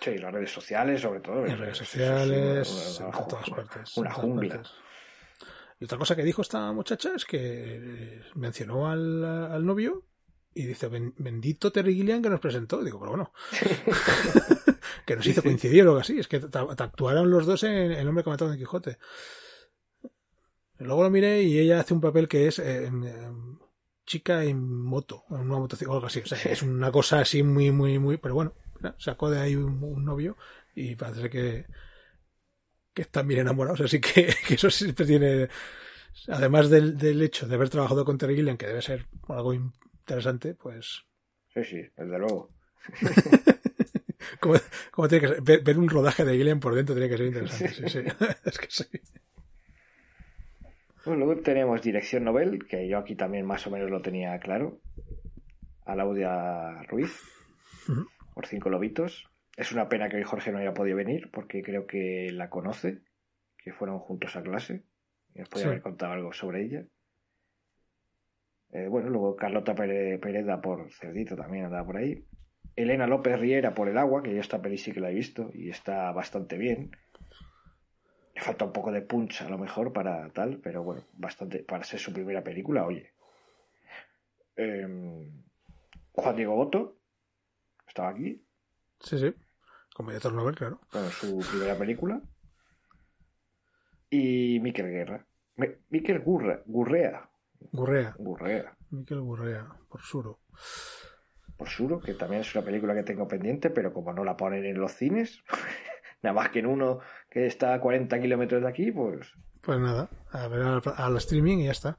Sí, las redes sociales, sobre todo. En redes sociales, en todas partes. Una jungla. Partes. Y otra cosa que dijo esta muchacha es que mencionó al, al novio y dice, bendito Terry Gilliam que nos presentó. Digo, pero bueno, que nos hizo coincidir o algo así. Es que actuaron los dos en El hombre que mató a Don Quijote. Luego lo miré y ella hace un papel que es eh, chica en moto, en una motocicleta o algo así. O sea, es una cosa así muy, muy, muy. Pero bueno, sacó de ahí un, un novio y parece que, que están bien enamorados. Así que, que eso siempre tiene. Además del, del, hecho de haber trabajado con Terry Gilliam, que debe ser algo interesante, pues. Sí, sí, desde luego. como, como tiene que ser, ver, ver, un rodaje de Gilliam por dentro tiene que ser interesante. Sí, sí. es que sí. Bueno, luego tenemos Dirección Nobel, que yo aquí también más o menos lo tenía claro. A Laudia Ruiz, uh -huh. por cinco lobitos. Es una pena que hoy Jorge no haya podido venir, porque creo que la conoce, que fueron juntos a clase. Y nos podía sí. haber contado algo sobre ella. Eh, bueno, luego Carlota Pereda por Cerdito también andaba por ahí. Elena López Riera por El Agua, que yo esta peli sí que la he visto y está bastante bien. Le falta un poco de punch a lo mejor para tal, pero bueno, bastante para ser su primera película, oye. Eh, Juan Diego Boto estaba aquí. Sí, sí. Como director Nobel, claro. Bueno, su primera película. Y Miquel Guerra. Miquel Gurra, Gurrea. Gurrea. Gurrea. Miquel Gurrea, por Suro. Por Suro, que también es una película que tengo pendiente, pero como no la ponen en los cines, nada más que en uno que está a 40 kilómetros de aquí, pues. Pues nada, a ver al, al streaming y ya está.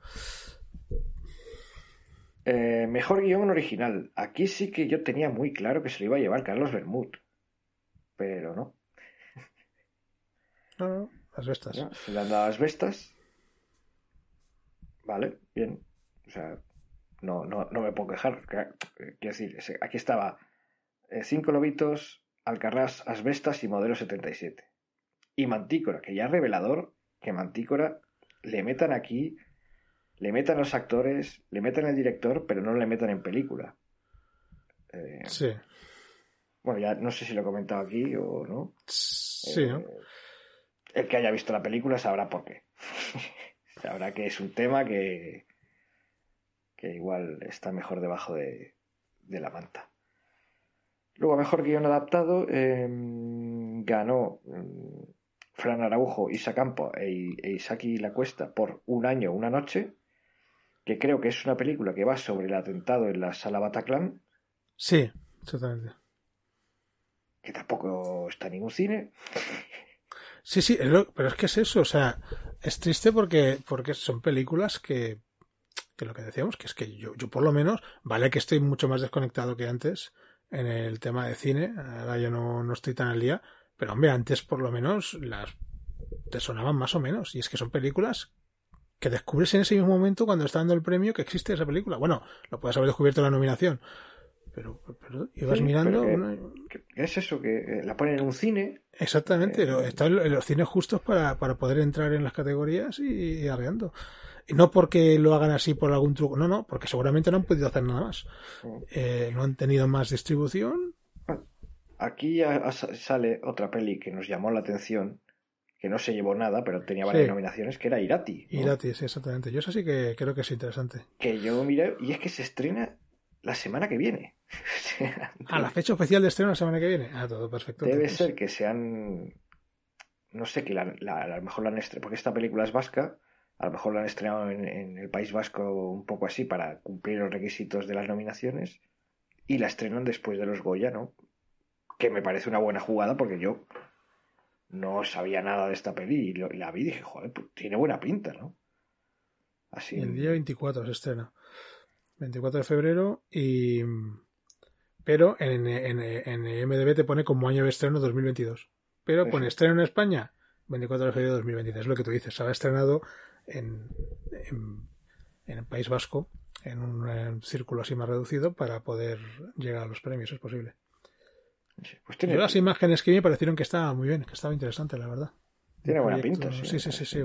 Eh, mejor guion original. Aquí sí que yo tenía muy claro que se lo iba a llevar Carlos Bermud. Pero no. No, no, las bestas. No, se le han dado las bestas. Vale, bien. O sea, no, no, no me puedo quejar. Quiero decir, aquí estaba eh, Cinco Lobitos, Alcarrás, Asbestas y Modelo 77. Y Mantícora, que ya es revelador que Mantícora le metan aquí, le metan los actores, le metan el director, pero no le metan en película. Eh, sí. Bueno, ya no sé si lo he comentado aquí o no. Sí, eh, ¿no? El que haya visto la película sabrá por qué. sabrá que es un tema que, que igual está mejor debajo de, de la manta. Luego, mejor guion adaptado, eh, ganó eh, Fran Araujo, Isa Campo e, e Isaki La Cuesta por Un año, una noche, que creo que es una película que va sobre el atentado en la sala Bataclan. Sí, exactamente. Que tampoco está en ningún cine. Sí, sí, pero es que es eso, o sea, es triste porque, porque son películas que, que lo que decíamos, que es que yo, yo por lo menos, vale que estoy mucho más desconectado que antes en el tema de cine, ahora ya no, no estoy tan al día, pero hombre, antes por lo menos las te sonaban más o menos, y es que son películas que descubres en ese mismo momento cuando está dando el premio que existe esa película. Bueno, lo puedes haber descubierto en la nominación, pero, pero ibas Sí, mirando. pero que- una- que es eso, que eh, la ponen en un cine. Exactamente, Eh, lo- está en los cines justos para, para poder entrar en las categorías y, y arreando. Y no porque lo hagan así por algún truco, no, no, porque seguramente no han podido hacer nada más. Eh, no han tenido más distribución. Aquí ya sale otra peli que nos llamó la atención, que no se llevó nada, pero tenía varias Sí. nominaciones, que era Irati. ¿no? Y gratis, exactamente. Yo eso sí que creo que es interesante. Que yo miré, y es que se estrena la semana que viene. a la fecha oficial de estreno la semana que viene. Ah, todo perfecto. Debe ser que sean. No sé, que la, la, a lo mejor la han estrenado. Porque esta película es vasca. A lo mejor la han estrenado en, en, el País Vasco un poco así para cumplir los requisitos de las nominaciones. Y la estrenan después de los Goya, ¿no? Que me parece una buena jugada porque yo no sabía nada de esta peli y, la vi y dije, joder, pues tiene buena pinta, ¿no? Así. El día 24 se estrena. 24 de febrero y pero en, en, en MDB te pone como año de estreno 2022. Pero pone estreno en España 24 de febrero de 2023. Es lo que tú dices. Se ha estrenado en, en, el País Vasco en un, círculo así más reducido para poder llegar a los premios, es posible. Pues tiene... las imágenes que me parecieron que estaba muy bien, que estaba interesante, la verdad. Tiene buena pinta, sí. Sí, sí, sí.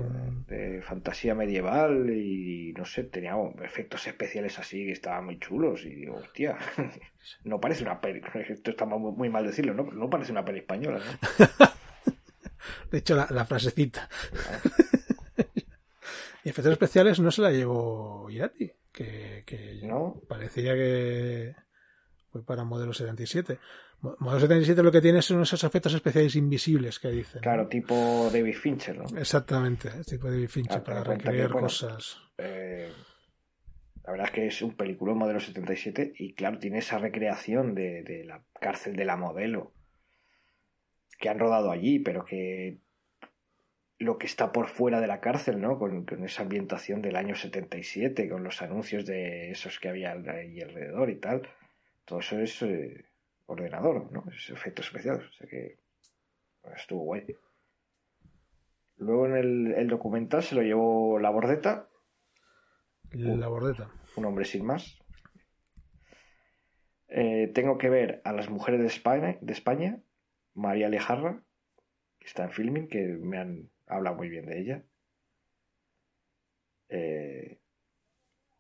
De fantasía medieval y no sé, tenía efectos especiales así que estaban muy chulos. Y digo, hostia, no parece una peli. Esto está muy mal decirlo, ¿no? No parece una peli española, ¿no? de hecho, la, frasecita. y efectos especiales no se la llevó Irati, que, que ¿No? parecía que fue para modelo 77. Modelo 77 lo que tiene son esos efectos especiales invisibles que dicen. Claro, tipo David Fincher, ¿no? Exactamente, tipo David Fincher, para recrear cosas. Eh, la verdad es que es un película modelo 77 y claro, tiene esa recreación de, la cárcel de la modelo que han rodado allí, pero que lo que está por fuera de la cárcel, ¿no? Con, esa ambientación del año 77, con los anuncios de esos que había ahí alrededor y tal. Todo eso es eh, ordenador, ¿no? Es efectos especiales. O sea que estuvo guay. Luego en el, documental se lo llevó la bordeta. La bordeta. Un hombre sin más. Eh, tengo que ver a las mujeres de España, de España, María Lejarra, que está en filming, que me han hablado muy bien de ella. Eh,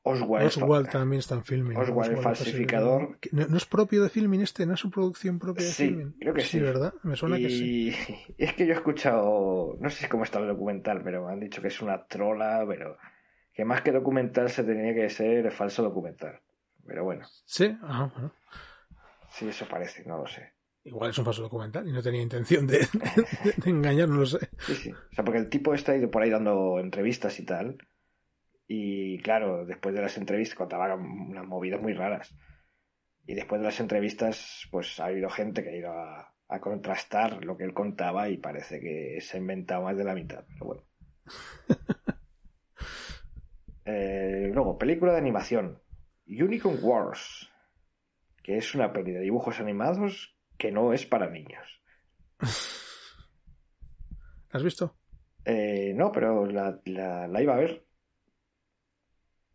Oswald, también está en filming. Oswald, el falsificador. ¿No, es propio de filming este? ¿No es su producción propia de sí, creo que sí. ¿verdad? Me suena que sí. Es que yo he escuchado, no sé cómo está el documental, pero me han dicho que es una trola, pero que más que documental se tenía que ser falso documental. Pero bueno. Sí, ajá, bueno. Sí, eso parece, no lo sé. Igual es un falso documental y no tenía intención de, de engañar, no lo sé. Sí, sí. O sea, porque el tipo está ido por ahí dando entrevistas y tal. Y claro, después de las entrevistas contaba unas movidas muy raras. Y después de las entrevistas, pues ha habido gente que ha ido a, contrastar lo que él contaba y parece que se ha inventado más de la mitad. Pero bueno. Eh, luego, película de animación. Unicorn Wars. Que es una peli de dibujos animados que no es para niños. ¿Has visto? Eh, no, pero la, la iba a ver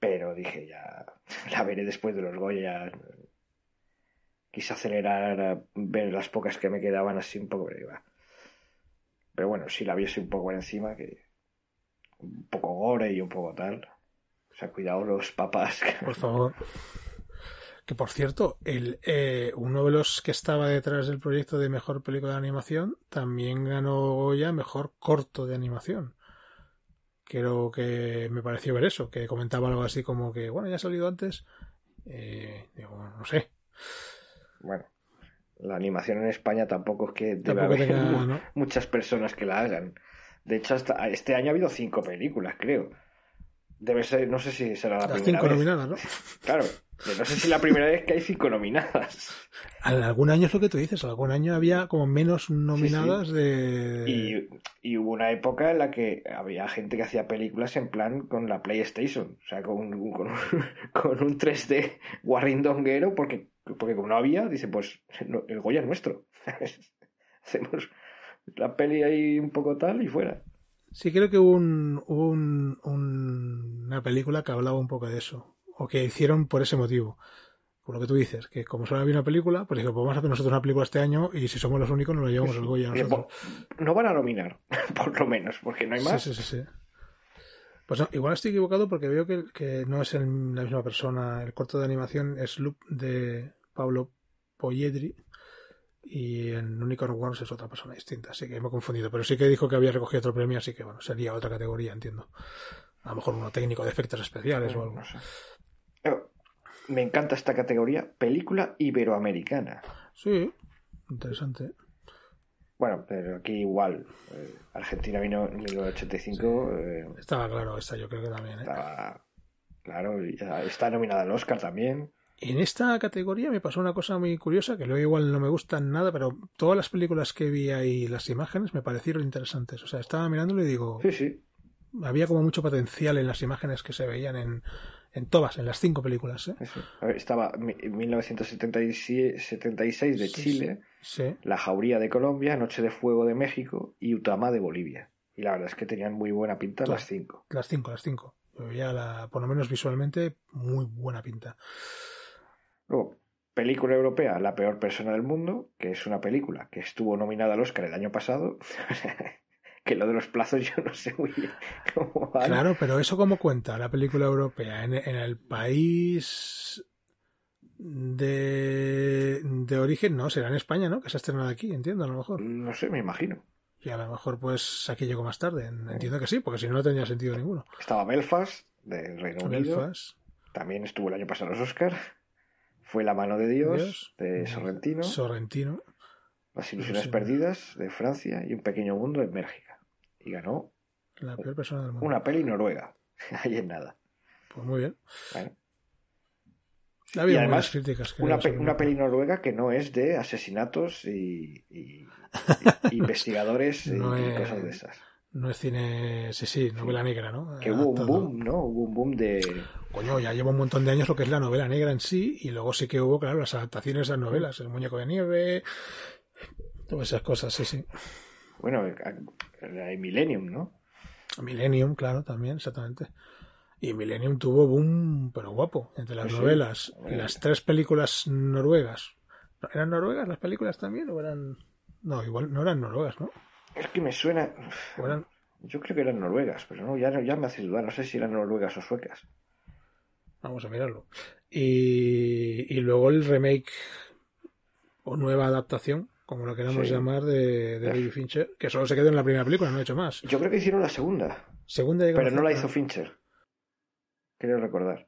pero dije, ya la veré después de los Goya. Quise acelerar a ver las pocas que me quedaban así un poco, pero, pero bueno, si la viese un poco por encima, que un poco gore y un poco tal. O sea, cuidado los papás. Por favor. Que por cierto, el, eh, uno de los que estaba detrás del proyecto de mejor película de animación también ganó Goya mejor corto de animación creo que me pareció ver eso, que comentaba algo así como que, bueno, ya ha salido antes. Eh, digo, no sé. Bueno, la animación en España tampoco es que debe haber muchas personas que la hagan. De hecho, hasta este año ha habido cinco películas, creo. Debe ser, no sé si será la Las primera cinco nominadas, ¿no? Claro, no sé si la primera vez que hay cinco nominadas. Algún año es lo que tú dices, algún año había como menos nominadas de... Y, hubo una época en la que había gente que hacía películas en plan con la PlayStation, o sea, con, con, un, con un 3D guarrindonguero, porque, porque como no había, dice, pues el Goya es nuestro. Hacemos la peli ahí un poco tal y fuera. Sí, creo que hubo, un, una película que hablaba un poco de eso, o que hicieron por ese motivo. Por lo que tú dices, que como solo había una película, pues digo, pues vamos a hacer nosotros una película este año y si somos los únicos nos lo llevamos el Goya. Nosotros. No van a nominar, por lo menos, porque no hay más. Sí, sí, sí. Pues no, igual estoy equivocado porque veo que, que no es la misma persona. El corto de animación es Loop de Pablo Poyedri y en Unicorn Wars es otra persona distinta, así que me he confundido. Pero sí que dijo que había recogido otro premio, así que bueno, sería otra categoría, entiendo. A lo mejor uno técnico de efectos especiales o algo. me encanta esta categoría, película iberoamericana. Sí, interesante. Bueno, pero aquí igual. eh, Argentina vino en 1985. eh, Estaba claro esta, yo creo que también. ¿eh? estaba- claro, está nominada al Oscar también. En esta categoría me pasó una cosa muy curiosa, que luego igual no me gustan nada, pero todas las películas que vi ahí, las imágenes, me parecieron interesantes. O sea, estaba mirándolo y digo, Sí, sí. había como mucho potencial en las imágenes que se veían en, en todas, en las cinco películas. ¿eh? eso. A ver, estaba mi- 1976 de Sí, Chile, Sí, La Jauría de Colombia, Noche de Fuego de México y Utamá de Bolivia. Y la verdad es que tenían muy buena pinta Todas. las cinco. las cinco, las cinco. Veía, la, por lo menos visualmente, muy buena pinta. Luego, película europea, La peor persona del mundo, que es una película que estuvo nominada al Oscar el año pasado. que lo de los plazos yo no sé muy bien cómo van. Claro, pero eso cómo cuenta la película europea en, en el país de, de origen, no, será en España, ¿no? Que se ha estrenado aquí, entiendo, a lo mejor. No sé, me imagino. Y a lo mejor, pues, aquí llegó más tarde. Entiendo que sí, porque si no, no tendría sentido ninguno. Estaba Belfast, del Reino Unido. Belfast, También estuvo el año pasado los Oscar. Fue La mano de Dios, Dios, de Sorrentino. Sorrentino. Las ilusiones Sí. perdidas, de Francia. Y Un pequeño mundo, en Bélgica. Y ganó La peor persona del mundo. una peli noruega. Ahí en nada. Pues muy bien. Bueno. Ha habido Y además, críticas. Una, pe- peli noruega que no es de asesinatos y, y- y investigadores y, No y es- cosas de esas. No es cine, sí, sí, novela negra, ¿no? Que hubo un boom, ¿no? Hubo un boom de... Coño, ya lleva un montón de años lo que es la novela negra en sí, y luego sí que hubo, claro, las adaptaciones a novelas, El muñeco de nieve, todas esas cosas, sí, sí. Bueno, la de Millennium, ¿no? Millennium, claro, también, exactamente. Y Millennium tuvo boom, pero guapo, entre las Sí, sí. novelas las tres películas noruegas. ¿Eran noruegas las películas también o eran...? No, igual no eran noruegas, ¿no? Es que me suena... Yo creo que eran noruegas, pero no, ya, ya me hace dudar. No sé si eran noruegas o suecas. Vamos a mirarlo. Y, y luego el remake o nueva adaptación, como lo queramos Sí. llamar, de, de David Fincher, que solo se quedó en la primera película, no ha hecho más. Yo creo que hicieron la segunda, Segunda pero no la hizo Fincher. Quiero recordar.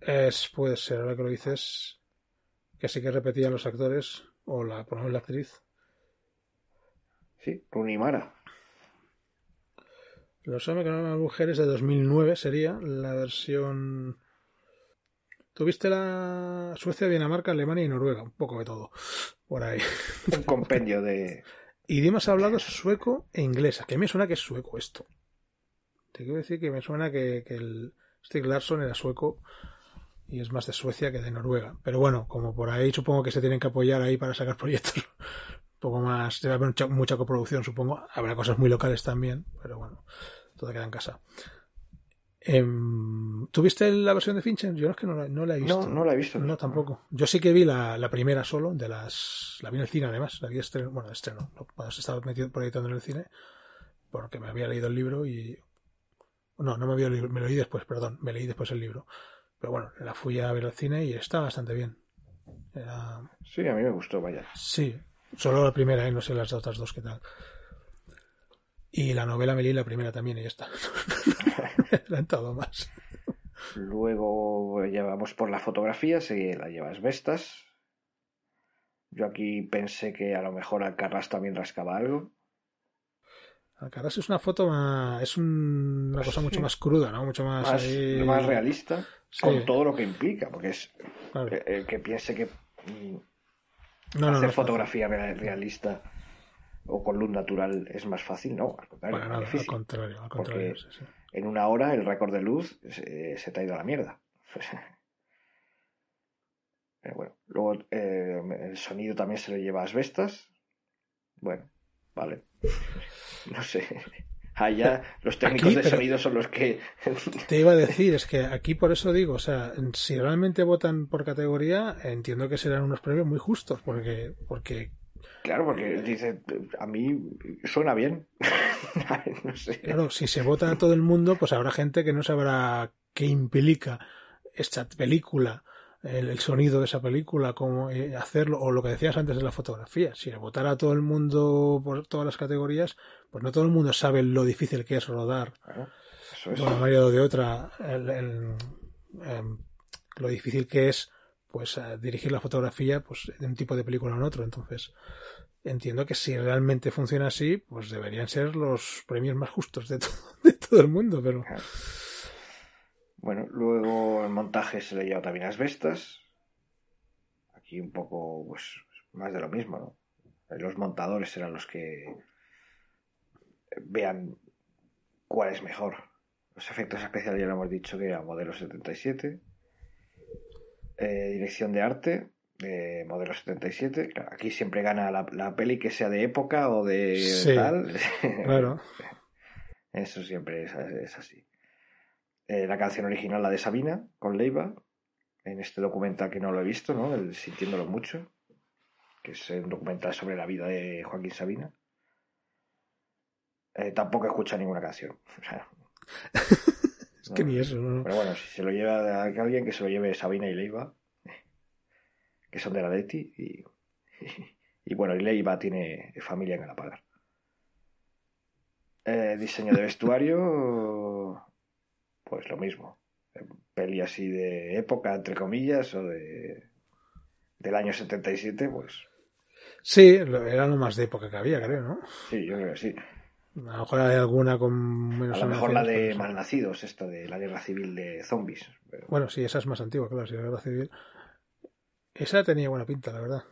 Es, puede ser, ahora que lo dices, que sí que repetían los actores, o la, por lo menos la actriz. Sí, Rooney Mara. Los hombres que no eran mujeres de 2009 sería la versión... Tuviste la Suecia, Dinamarca, Alemania y Noruega, un poco de todo, por ahí. Un compendio de... Idiomas hablados sueco e inglés. Que me suena que es sueco esto. Te quiero decir que me suena que, que el Stig Larsson era sueco y es más de Suecia que de Noruega. Pero bueno, como por ahí supongo que se tienen que apoyar ahí para sacar proyectos poco más. Debe haber mucha, mucha coproducción, supongo. Habrá cosas muy locales también, pero bueno, todo queda en casa. Em, ¿Tuviste la versión de Fincher? Yo es que no la, no la he visto. No, no la he visto. No, tampoco. Yo sí que vi la, la primera solo, de las. La vi en el cine además, la vi estreno, bueno, de estreno, no, cuando se estaba metido proyectando en el cine, porque me había leído el libro y. No, no me había leído, me lo leí después, perdón, me leí después el libro. Pero bueno, la fui a ver al cine y está bastante bien. Era... Sí, a mí me gustó, vaya. Sí, solo la primera, ¿eh? no sé las otras dos qué tal. Y la novela me leí la primera también y ya está. adelantado más. Luego ya vamos por la fotografía, se la llevas Vestas. Yo aquí pensé que a lo mejor Alcarrás también rascaba algo. Alcaraz es una foto más. Es un- una cosa mucho más cruda, ¿no? Mucho más. Más, ahí- más realista, Sí, con todo lo que implica, porque es claro. el, el que piense que mm, No, no, hacer no. fotografía real- realista o con luz natural es más fácil, no, al contrario, Para nada, al contrario, al contrario. sí, sí. En una hora el récord de luz se, se te ha ido a la mierda. Pero bueno, luego eh, el sonido también se lo lleva a asbestas. Bueno, vale. No sé. Allá los técnicos Aquí, de sonido son los que... Te iba a decir, es que aquí por eso digo, o sea, si realmente votan por categoría, entiendo que serán unos premios muy justos, porque, porque claro, porque dice, a mí suena bien. no sé. Claro, si se vota a todo el mundo, pues habrá gente que no sabrá qué implica esta película, el, el sonido de esa película, cómo eh, hacerlo, o lo que decías antes de la fotografía. Si le votara a todo el mundo por todas las categorías, pues no todo el mundo sabe lo difícil que es rodar Claro, eso es. de una manera o de otra el, el, em, lo difícil que es pues dirigir la fotografía pues de un tipo de película en otro entonces entiendo que si realmente funciona así pues deberían ser los premios más justos de, de todo el mundo pero bueno luego el montaje se le lleva también las vestas aquí un poco pues más de lo mismo no los montadores serán los que vean cuál es mejor los efectos especiales ya lo hemos dicho que era modelo 77 eh, dirección de arte de modelo 77. aquí siempre gana la, peli que sea de época o de tal. Claro. Eso siempre es, así. Eh, la canción original, la de Sabina, con Leiva, en este documental que no lo he visto, ¿no? El Sintiéndolo Mucho, que es un documental sobre la vida de Joaquín Sabina. Eh, tampoco escucha ninguna canción. Es que ni eso, Pero bueno, si se lo lleva a alguien, que se lo lleve Sabina y Leiva, que son de la Leti, y, y, bueno, y Leiva tiene familia en Galapagar. Eh, diseño de vestuario, pues lo mismo. Peli así de época, entre comillas, o de del año 77, pues... Sí, era lo más de época que había, creo, ¿no? Sí, yo creo que sí. A lo mejor hay alguna con menos. A lo mejor la de Malnacidos, esta de la guerra civil de zombies. Bueno, sí, esa es más antigua, claro, sí, la guerra civil. Esa tenía buena pinta, la verdad.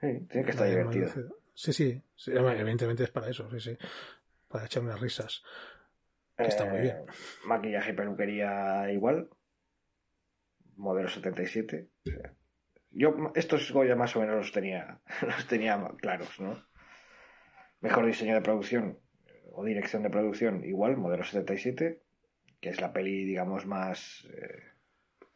Sí, tiene que estar divertida. Sí, sí, evidentemente es para eso, sí, sí. Para echar unas risas. Está muy bien. Eh, maquillaje y peluquería igual. Modelo 77. yo estos Goya más o menos los tenía, los tenía claros, ¿no? Mejor diseño de producción o dirección de producción, igual, modelo 77, que es la peli, digamos, más, eh,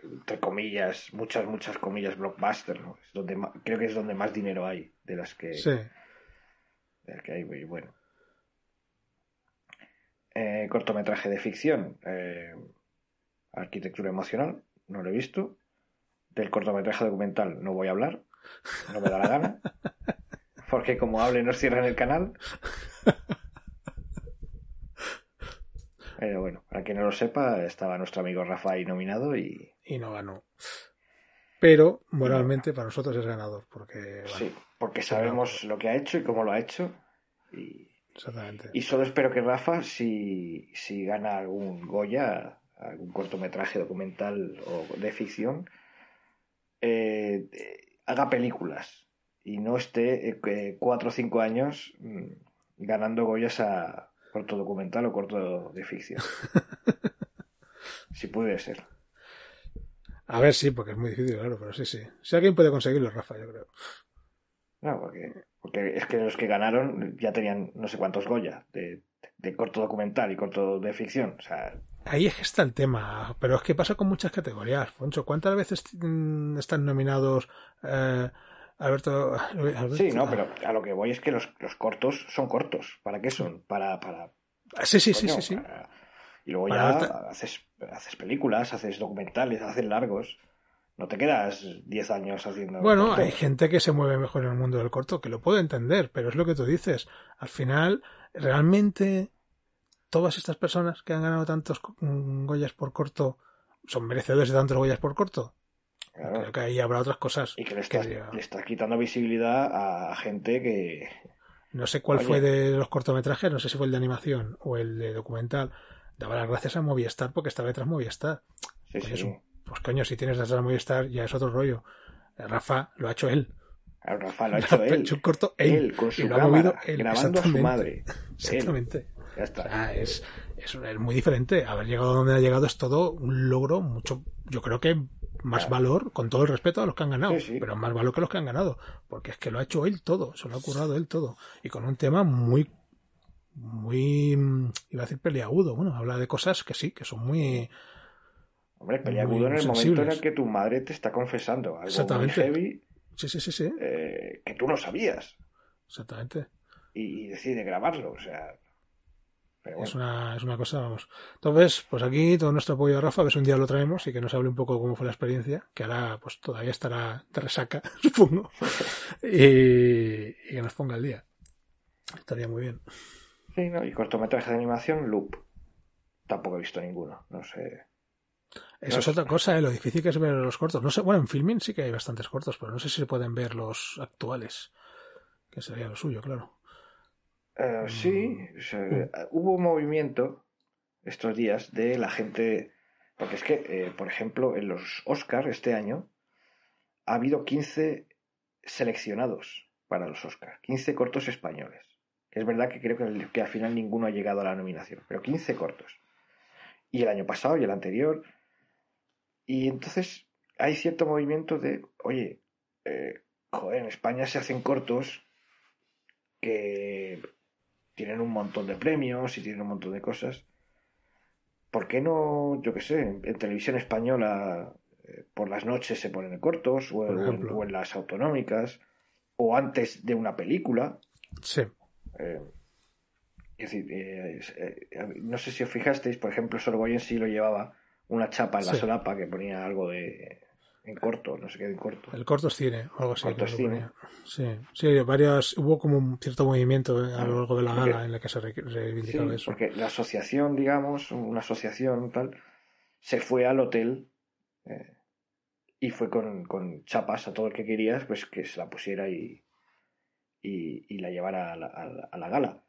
entre comillas, muchas, muchas comillas, blockbuster, ¿no? Es donde creo que es donde más dinero hay de las que, sí. de las que hay, bueno. Eh, cortometraje de ficción, eh, arquitectura emocional, no lo he visto. Del cortometraje documental no voy a hablar, no me da la gana. porque como hable nos cierran el canal. Pero bueno, para quien no lo sepa, estaba nuestro amigo Rafa ahí nominado y... Y no ganó. Pero moralmente para nosotros es ganador, porque... sí, porque sabemos lo que ha hecho y cómo lo ha hecho. Y, Exactamente. Y solo espero que Rafa, si, si gana algún Goya, algún cortometraje documental o de ficción, eh, haga películas y no esté eh, cuatro o cinco años mm, ganando Goyas a corto documental o corto de ficción. si puede ser. A ver, sí, porque es muy difícil, claro, pero sí, sí. Si alguien puede conseguirlo, Rafa, yo creo. No, porque, porque es que los que ganaron ya tenían no sé cuántos Goya de, de, corto documental y corto de ficción. O sea, Ahí es que está el tema, pero es que pasa con muchas categorías, Foncho. ¿Cuántas veces mm, están nominados eh, Alberto, Sí, no, pero a lo que voy es que los, cortos son cortos. ¿Para qué son? Para. para sí, sí, sí, sí, Y luego ya haces, haces películas, haces documentales, haces largos. No te quedas 10 años haciendo. Bueno, hay gente que se mueve mejor en el mundo del corto, que lo puedo entender, pero es lo que tú dices. Al final, realmente, todas estas personas que han ganado tantos Goyas por corto son merecedores de tantos Goyas por corto. Creo que ahí habrá otras cosas. Y que le estás, quitando visibilidad a gente que. No sé cuál fue de los cortometrajes, no sé si fue el de animación o el de documental. Daba las gracias a Movistar porque estaba detrás Movistar. Sí, pues, sí. Pues coño, si tienes detrás a Movistar ya es otro rollo. Rafa lo ha hecho él. Rafa lo ha hecho él. hecho corto él. con su cámara, grabando a su madre. Exactamente. Ya está. es, es, es, muy diferente. Haber llegado a donde ha llegado es todo un logro mucho, yo creo que más valor, con todo el respeto a los que han ganado, pero más valor que los que han ganado, porque es que lo ha hecho él todo, se lo ha currado él todo, y con un tema muy, muy, iba a decir peliagudo, bueno, habla de cosas que sí, que son muy... Hombre, peliagudo en el momento en el que tu madre te está confesando algo Exactamente. muy heavy sí, sí, sí, sí. Eh, que tú no sabías. Exactamente. Y, y decide grabarlo, o sea, es, una, es una cosa, vamos. Entonces, pues aquí todo nuestro apoyo a Rafa, a ver si un día lo traemos y que nos hable un poco cómo fue la experiencia, que ahora pues todavía estará de resaca, supongo, y, que nos ponga el día. Estaría muy bien. Sí, ¿no? y cortometraje de animación, Loop. Tampoco he visto ninguno, no sé. Eso es otra cosa, ¿eh? lo difícil que es ver los cortos. No sé, bueno, en filming sí que hay bastantes cortos, pero no sé si se pueden ver los actuales, que sería lo suyo, claro. Eh, sí, o sea, mm. hubo un movimiento estos días de la gente, porque es que, eh, por ejemplo, en los Oscars este año ha habido 15 seleccionados para los Oscars, 15 cortos españoles. Es verdad que creo que, que al final ninguno ha llegado a la nominación, pero 15 cortos. Y el año pasado y el anterior y entonces hay cierto movimiento de, oye, eh, joder, en España se hacen cortos que tienen un montón de premios y tienen un montón de cosas. ¿Por qué no, yo qué sé, en, televisión española eh, por las noches se ponen cortos o, en, las autonómicas o antes de una película? Sí. Eh, es decir, no sé si os fijasteis, por ejemplo, Sorgoyen sí lo llevaba una chapa en la solapa que ponía algo de en corto, no sé qué en corto. El corto es cine, algo así. Corto cine. Sí, sí, varias, hubo como un cierto movimiento a lo largo de la gala en la que se reivindicaba eso. Porque la asociación, digamos, una asociación tal, se fue al hotel eh, y fue con, con, chapas a todo el que querías, pues que se la pusiera y, y, la llevara a la, a la gala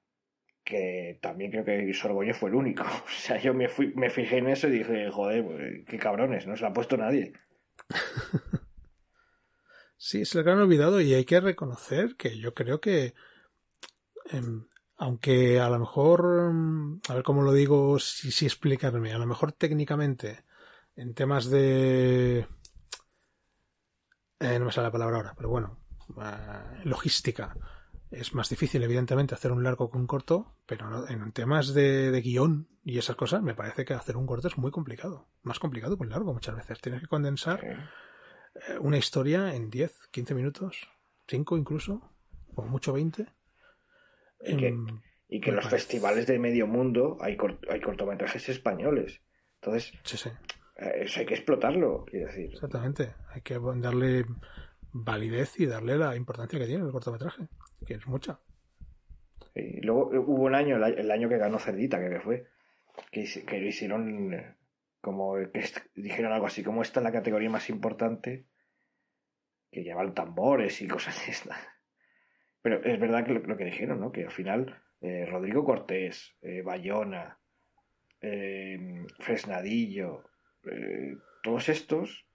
que también creo que Sorgoño fue el único. O sea, yo me, fui, me fijé en eso y dije, joder, pues, qué cabrones, no se lo ha puesto nadie. sí, se lo han olvidado y hay que reconocer que yo creo que, em, aunque a lo mejor, em, a ver cómo lo digo, si, si explicarme, a lo mejor técnicamente, en temas de... Eh, no me sale la palabra ahora, pero bueno, eh, logística es más difícil, evidentemente, hacer un largo con un corto, pero en temas de, guion y esas cosas, me parece que hacer un corto es muy complicado. Más complicado que un largo muchas veces. Tienes que condensar eh, una historia en 10, 15 minutos, 5 incluso, o mucho 20. Y que, en, los festivales de medio mundo hay, hay cortometrajes españoles. Entonces, eh, eso hay que explotarlo, quiero decir. Exactamente. Hay que darle validez y darle la importancia que tiene el cortometraje que es mucha. Y luego eh, hubo un año, el año que ganó Cerdita, que fue, que, que lo hicieron eh, como que dijeron algo así, como esta es la categoría más importante, que llevan tambores y cosas de estas. Pero es verdad que lo, que dijeron, ¿no? Que al final eh, Rodrigo Cortés, Bayona, Fresnadillo, todos estos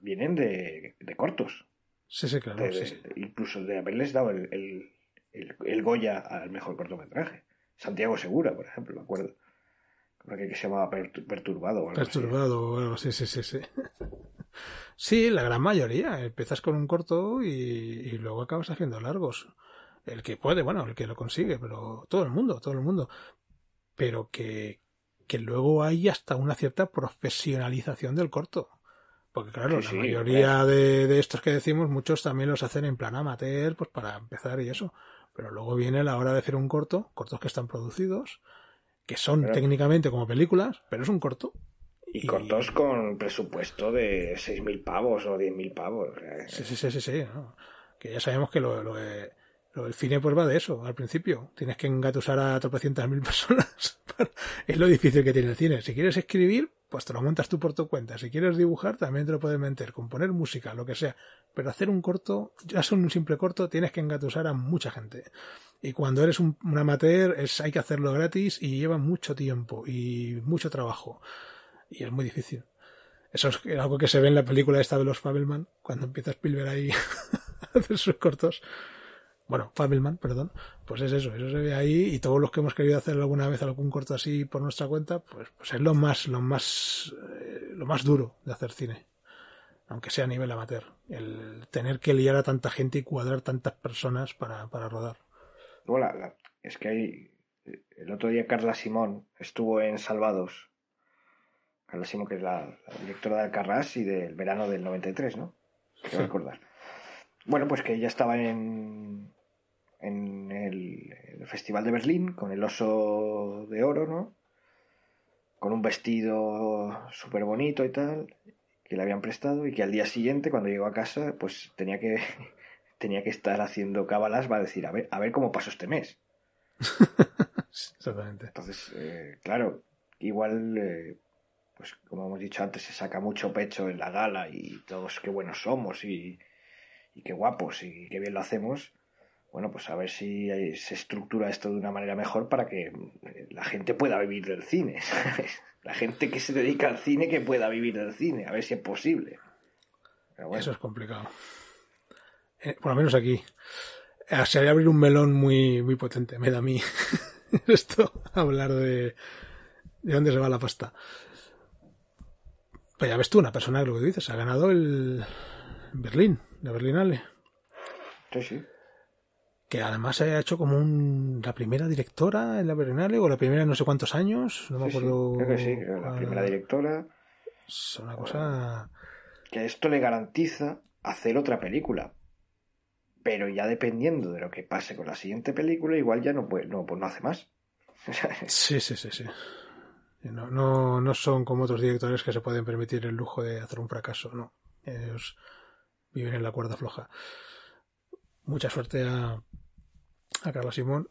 vienen de, de cortos. Sí, sí, claro. Incluso de haberles dado el, el, Goya al mejor cortometraje. Santiago Segura, por ejemplo, me acuerdo. que se llamaba Perturbado. Perturbado, bueno, sí, sí, sí, sí. sí, la gran mayoría. Empiezas con un corto y, luego acabas haciendo largos. El que puede, bueno, el que lo consigue, pero todo el mundo, todo el mundo. Pero que, que luego hay hasta una cierta profesionalización del corto. Porque claro, la mayoría de, estos que decimos, muchos también los hacen en plan amateur, pues para empezar y eso. Pero luego viene la hora de hacer un corto, cortos que están producidos, que son técnicamente como películas, pero es un corto. Y, cortos con presupuesto de 6.000 pavos o 10.000 pavos. Sí, sí, sí, sí, sí. Que ya sabemos que lo, lo, el cine pues va de eso, al principio. Tienes que engatusar a tropecientas mil personas. es lo difícil que tiene el cine. Si quieres escribir, pues te lo montas tú por tu cuenta. Si quieres dibujar, también te lo puedes meter, componer música, lo que sea. Pero hacer un corto, ya son un simple corto, tienes que engatusar a mucha gente. Y cuando eres un, amateur, es, hay que hacerlo gratis y lleva mucho tiempo y mucho trabajo. Y es muy difícil. Eso es algo que se ve en la película esta de los Fabelman, cuando empieza Spielberg ahí a hacer sus cortos bueno, Fabelman, perdón, pues es eso, eso se ve ahí y todos los que hemos querido hacer alguna vez algún corto así por nuestra cuenta, pues, pues es lo más, lo más, eh, lo más duro de hacer cine, aunque sea a nivel amateur, el tener que liar a tanta gente y cuadrar tantas personas para, para rodar. Bueno, es que hay, el otro día Carla Simón estuvo en Salvados, Carla Simón que es la, directora de Alcarrás y del verano del 93, ¿no? Quiero recordar. Bueno, pues que ella estaba en, en el, Festival de Berlín con el oso de oro, ¿no? Con un vestido súper bonito y tal, que le habían prestado y que al día siguiente, cuando llegó a casa, pues tenía que, tenía que estar haciendo cábalas para decir, a ver, a ver cómo pasó este mes. Exactamente. Entonces, eh, claro, igual eh, pues como hemos dicho antes, se saca mucho pecho en la gala y todos qué buenos somos y, y qué guapos y qué bien lo hacemos. Bueno, pues a ver si se estructura esto de una manera mejor para que eh, la gente pueda vivir del cine. La gente que se dedica al cine que pueda vivir del cine, a ver si es posible. Eso es complicado. Eh, por lo menos aquí. Eh, se haría abrir un melón muy, muy potente, me da a mí. Esto, hablar de, de dónde se va la pasta. Pues ya ves tú, una persona que lo que dices, ha ganado el Berlín, la Berlinale. Sí, sí. Que además se ha hecho como un, la primera directora en la Berlinale o la primera no sé cuántos años, no me acuerdo. Sí, creo que sí, la primera directora. Es una cosa. Que esto le garantiza hacer otra película. Pero ya dependiendo de lo que pase con la siguiente película, igual ya no, puede, no, pues no hace más. sí, sí, sí, sí. No, no, no son como otros directores que se pueden permitir el lujo de hacer un fracaso, no. Ellos viven en la cuerda floja. Mucha suerte a, a Carlos Simón.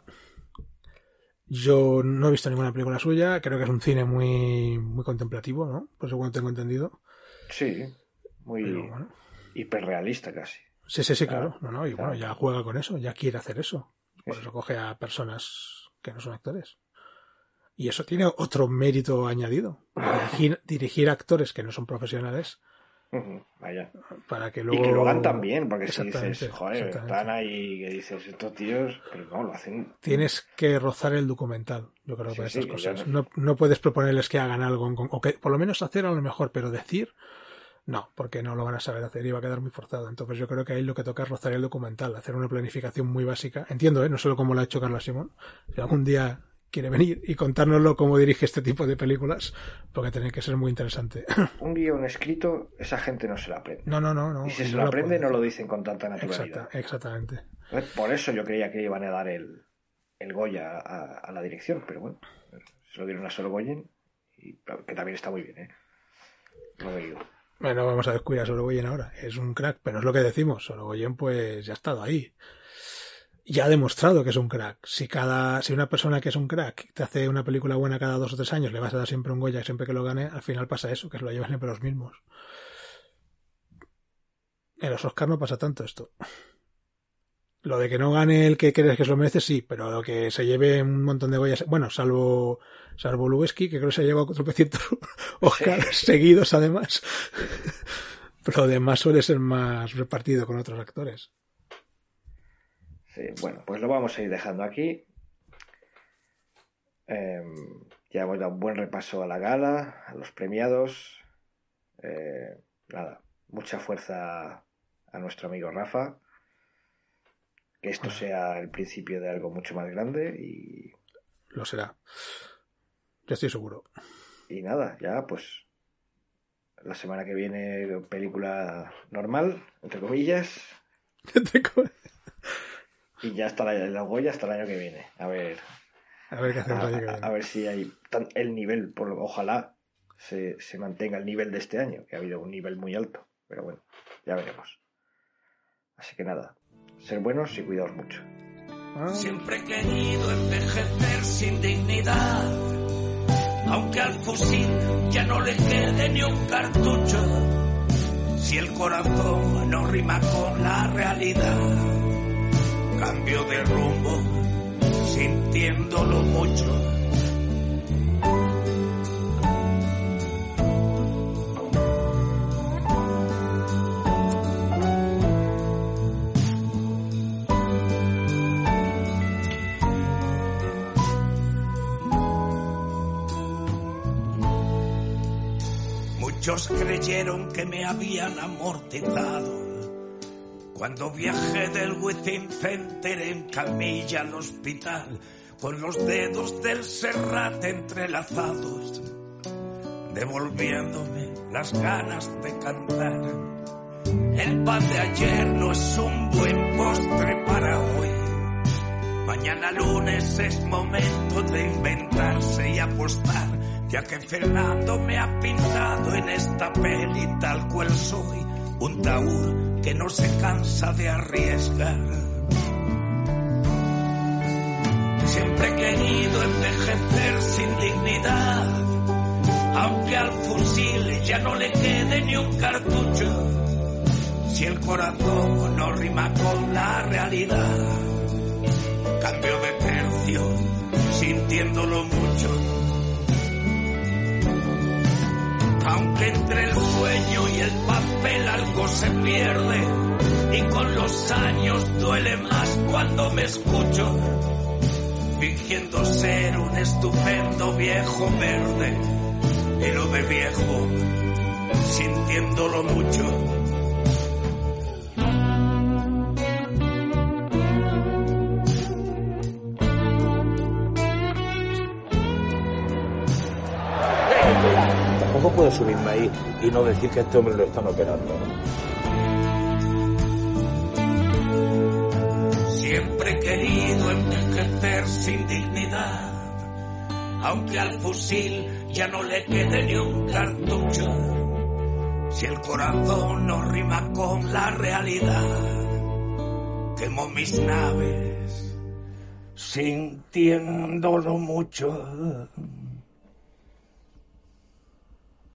Yo no he visto ninguna película suya, creo que es un cine muy, muy contemplativo, ¿no? Por según tengo entendido. Sí, muy hiperrealista casi. Sí, sí, sí, claro. No, no, y bueno, ya juega con eso, ya quiere hacer eso. Por eso coge a personas que no son actores. Y eso tiene otro mérito añadido. Dirigir, dirigir actores que no son profesionales. Vaya. Para que luego... Y que lo hagan también, porque si dices, joder, están ahí que dices, estos tíos, pero no, lo hacen. Tienes que rozar el documental, yo creo, para estas cosas. No... no... puedes proponerles que hagan algo, o que por lo menos hacer a lo mejor, pero decir, no, porque no lo van a saber hacer y va a quedar muy forzado. Entonces yo creo que ahí lo que toca es rozar el documental, hacer una planificación muy básica. Entiendo, ¿eh? no solo como lo ha hecho Carlos Simón. Si algún día quiere venir y contárnoslo cómo dirige este tipo de películas, porque tiene que ser muy interesante. Un guion escrito, esa gente no se lo aprende. No, no, no. no y si se lo aprende, no lo dicen con tanta naturalidad. exactamente. Por eso yo creía que iban a dar el, el Goya a, la dirección, pero bueno, se lo dieron a Sorogoyen, y, que también está muy bien, ¿eh? Bueno, vamos a descubrir a Sorogoyen ahora. Es un crack, pero es lo que decimos. Sorogoyen, pues ya ha estado ahí ya ha demostrado que es un crack. Si cada, si una persona que es un crack te hace una película buena cada dos o tres años, le vas a dar siempre un Goya siempre que lo gane, al final pasa eso, que se lo llevan siempre los mismos. En los Oscar no pasa tanto esto. Lo de que no gane el que crees que se lo merece, sí, pero lo que se lleve un montón de Goyas, bueno, salvo, salvo Lubeski, que creo que se ha llevado tropecientos Oscar seguidos además. pero lo demás suele ser más repartido con otros actores bueno, pues lo vamos a ir dejando aquí. Em, ya hemos dado un buen repaso a la gala, a los premiados. Eh, nada, mucha fuerza a nuestro amigo Rafa. Que esto sea el principio de algo mucho más grande y. Lo será. Ya estoy seguro. Y nada, ya pues. La semana que viene, película normal, entre comillas. Entre comillas. Y ya hasta la, Goya hasta el año que viene. A ver. A ver qué hacemos a, a, ver si hay el nivel, por, ojalá se, se mantenga el nivel de este año, que ha habido un nivel muy alto. Pero bueno, ya veremos. Así que nada, ser buenos y cuidaos mucho. Ah. Siempre he querido envejecer sin dignidad, aunque al fusil ya no le quede ni un cartucho, si el corazón no rima con la realidad cambio de rumbo, sintiéndolo mucho. Muchos creyeron que me habían amortizado cuando viajé del Within Center en camilla al hospital, con los dedos del serrate entrelazados, devolviéndome las ganas de cantar. El pan de ayer no es un buen postre para hoy. Mañana lunes es momento de inventarse y apostar, ya que Fernando me ha pintado en esta peli tal cual soy, un taur que no se cansa de arriesgar. Siempre he querido envejecer sin dignidad, aunque al fusil ya no le quede ni un cartucho. Si el corazón no rima con la realidad, cambio de tercio, sintiéndolo mucho. Aunque entre el sueño y el papel algo se pierde, y con los años duele más cuando me escucho, fingiendo ser un estupendo viejo verde, y lo de viejo, sintiéndolo mucho. Puedo subirme ahí y no decir que a este hombre lo están operando. Siempre he querido envejecer sin dignidad, aunque al fusil ya no le quede ni un cartucho. Si el corazón no rima con la realidad, quemo mis naves sintiéndolo mucho.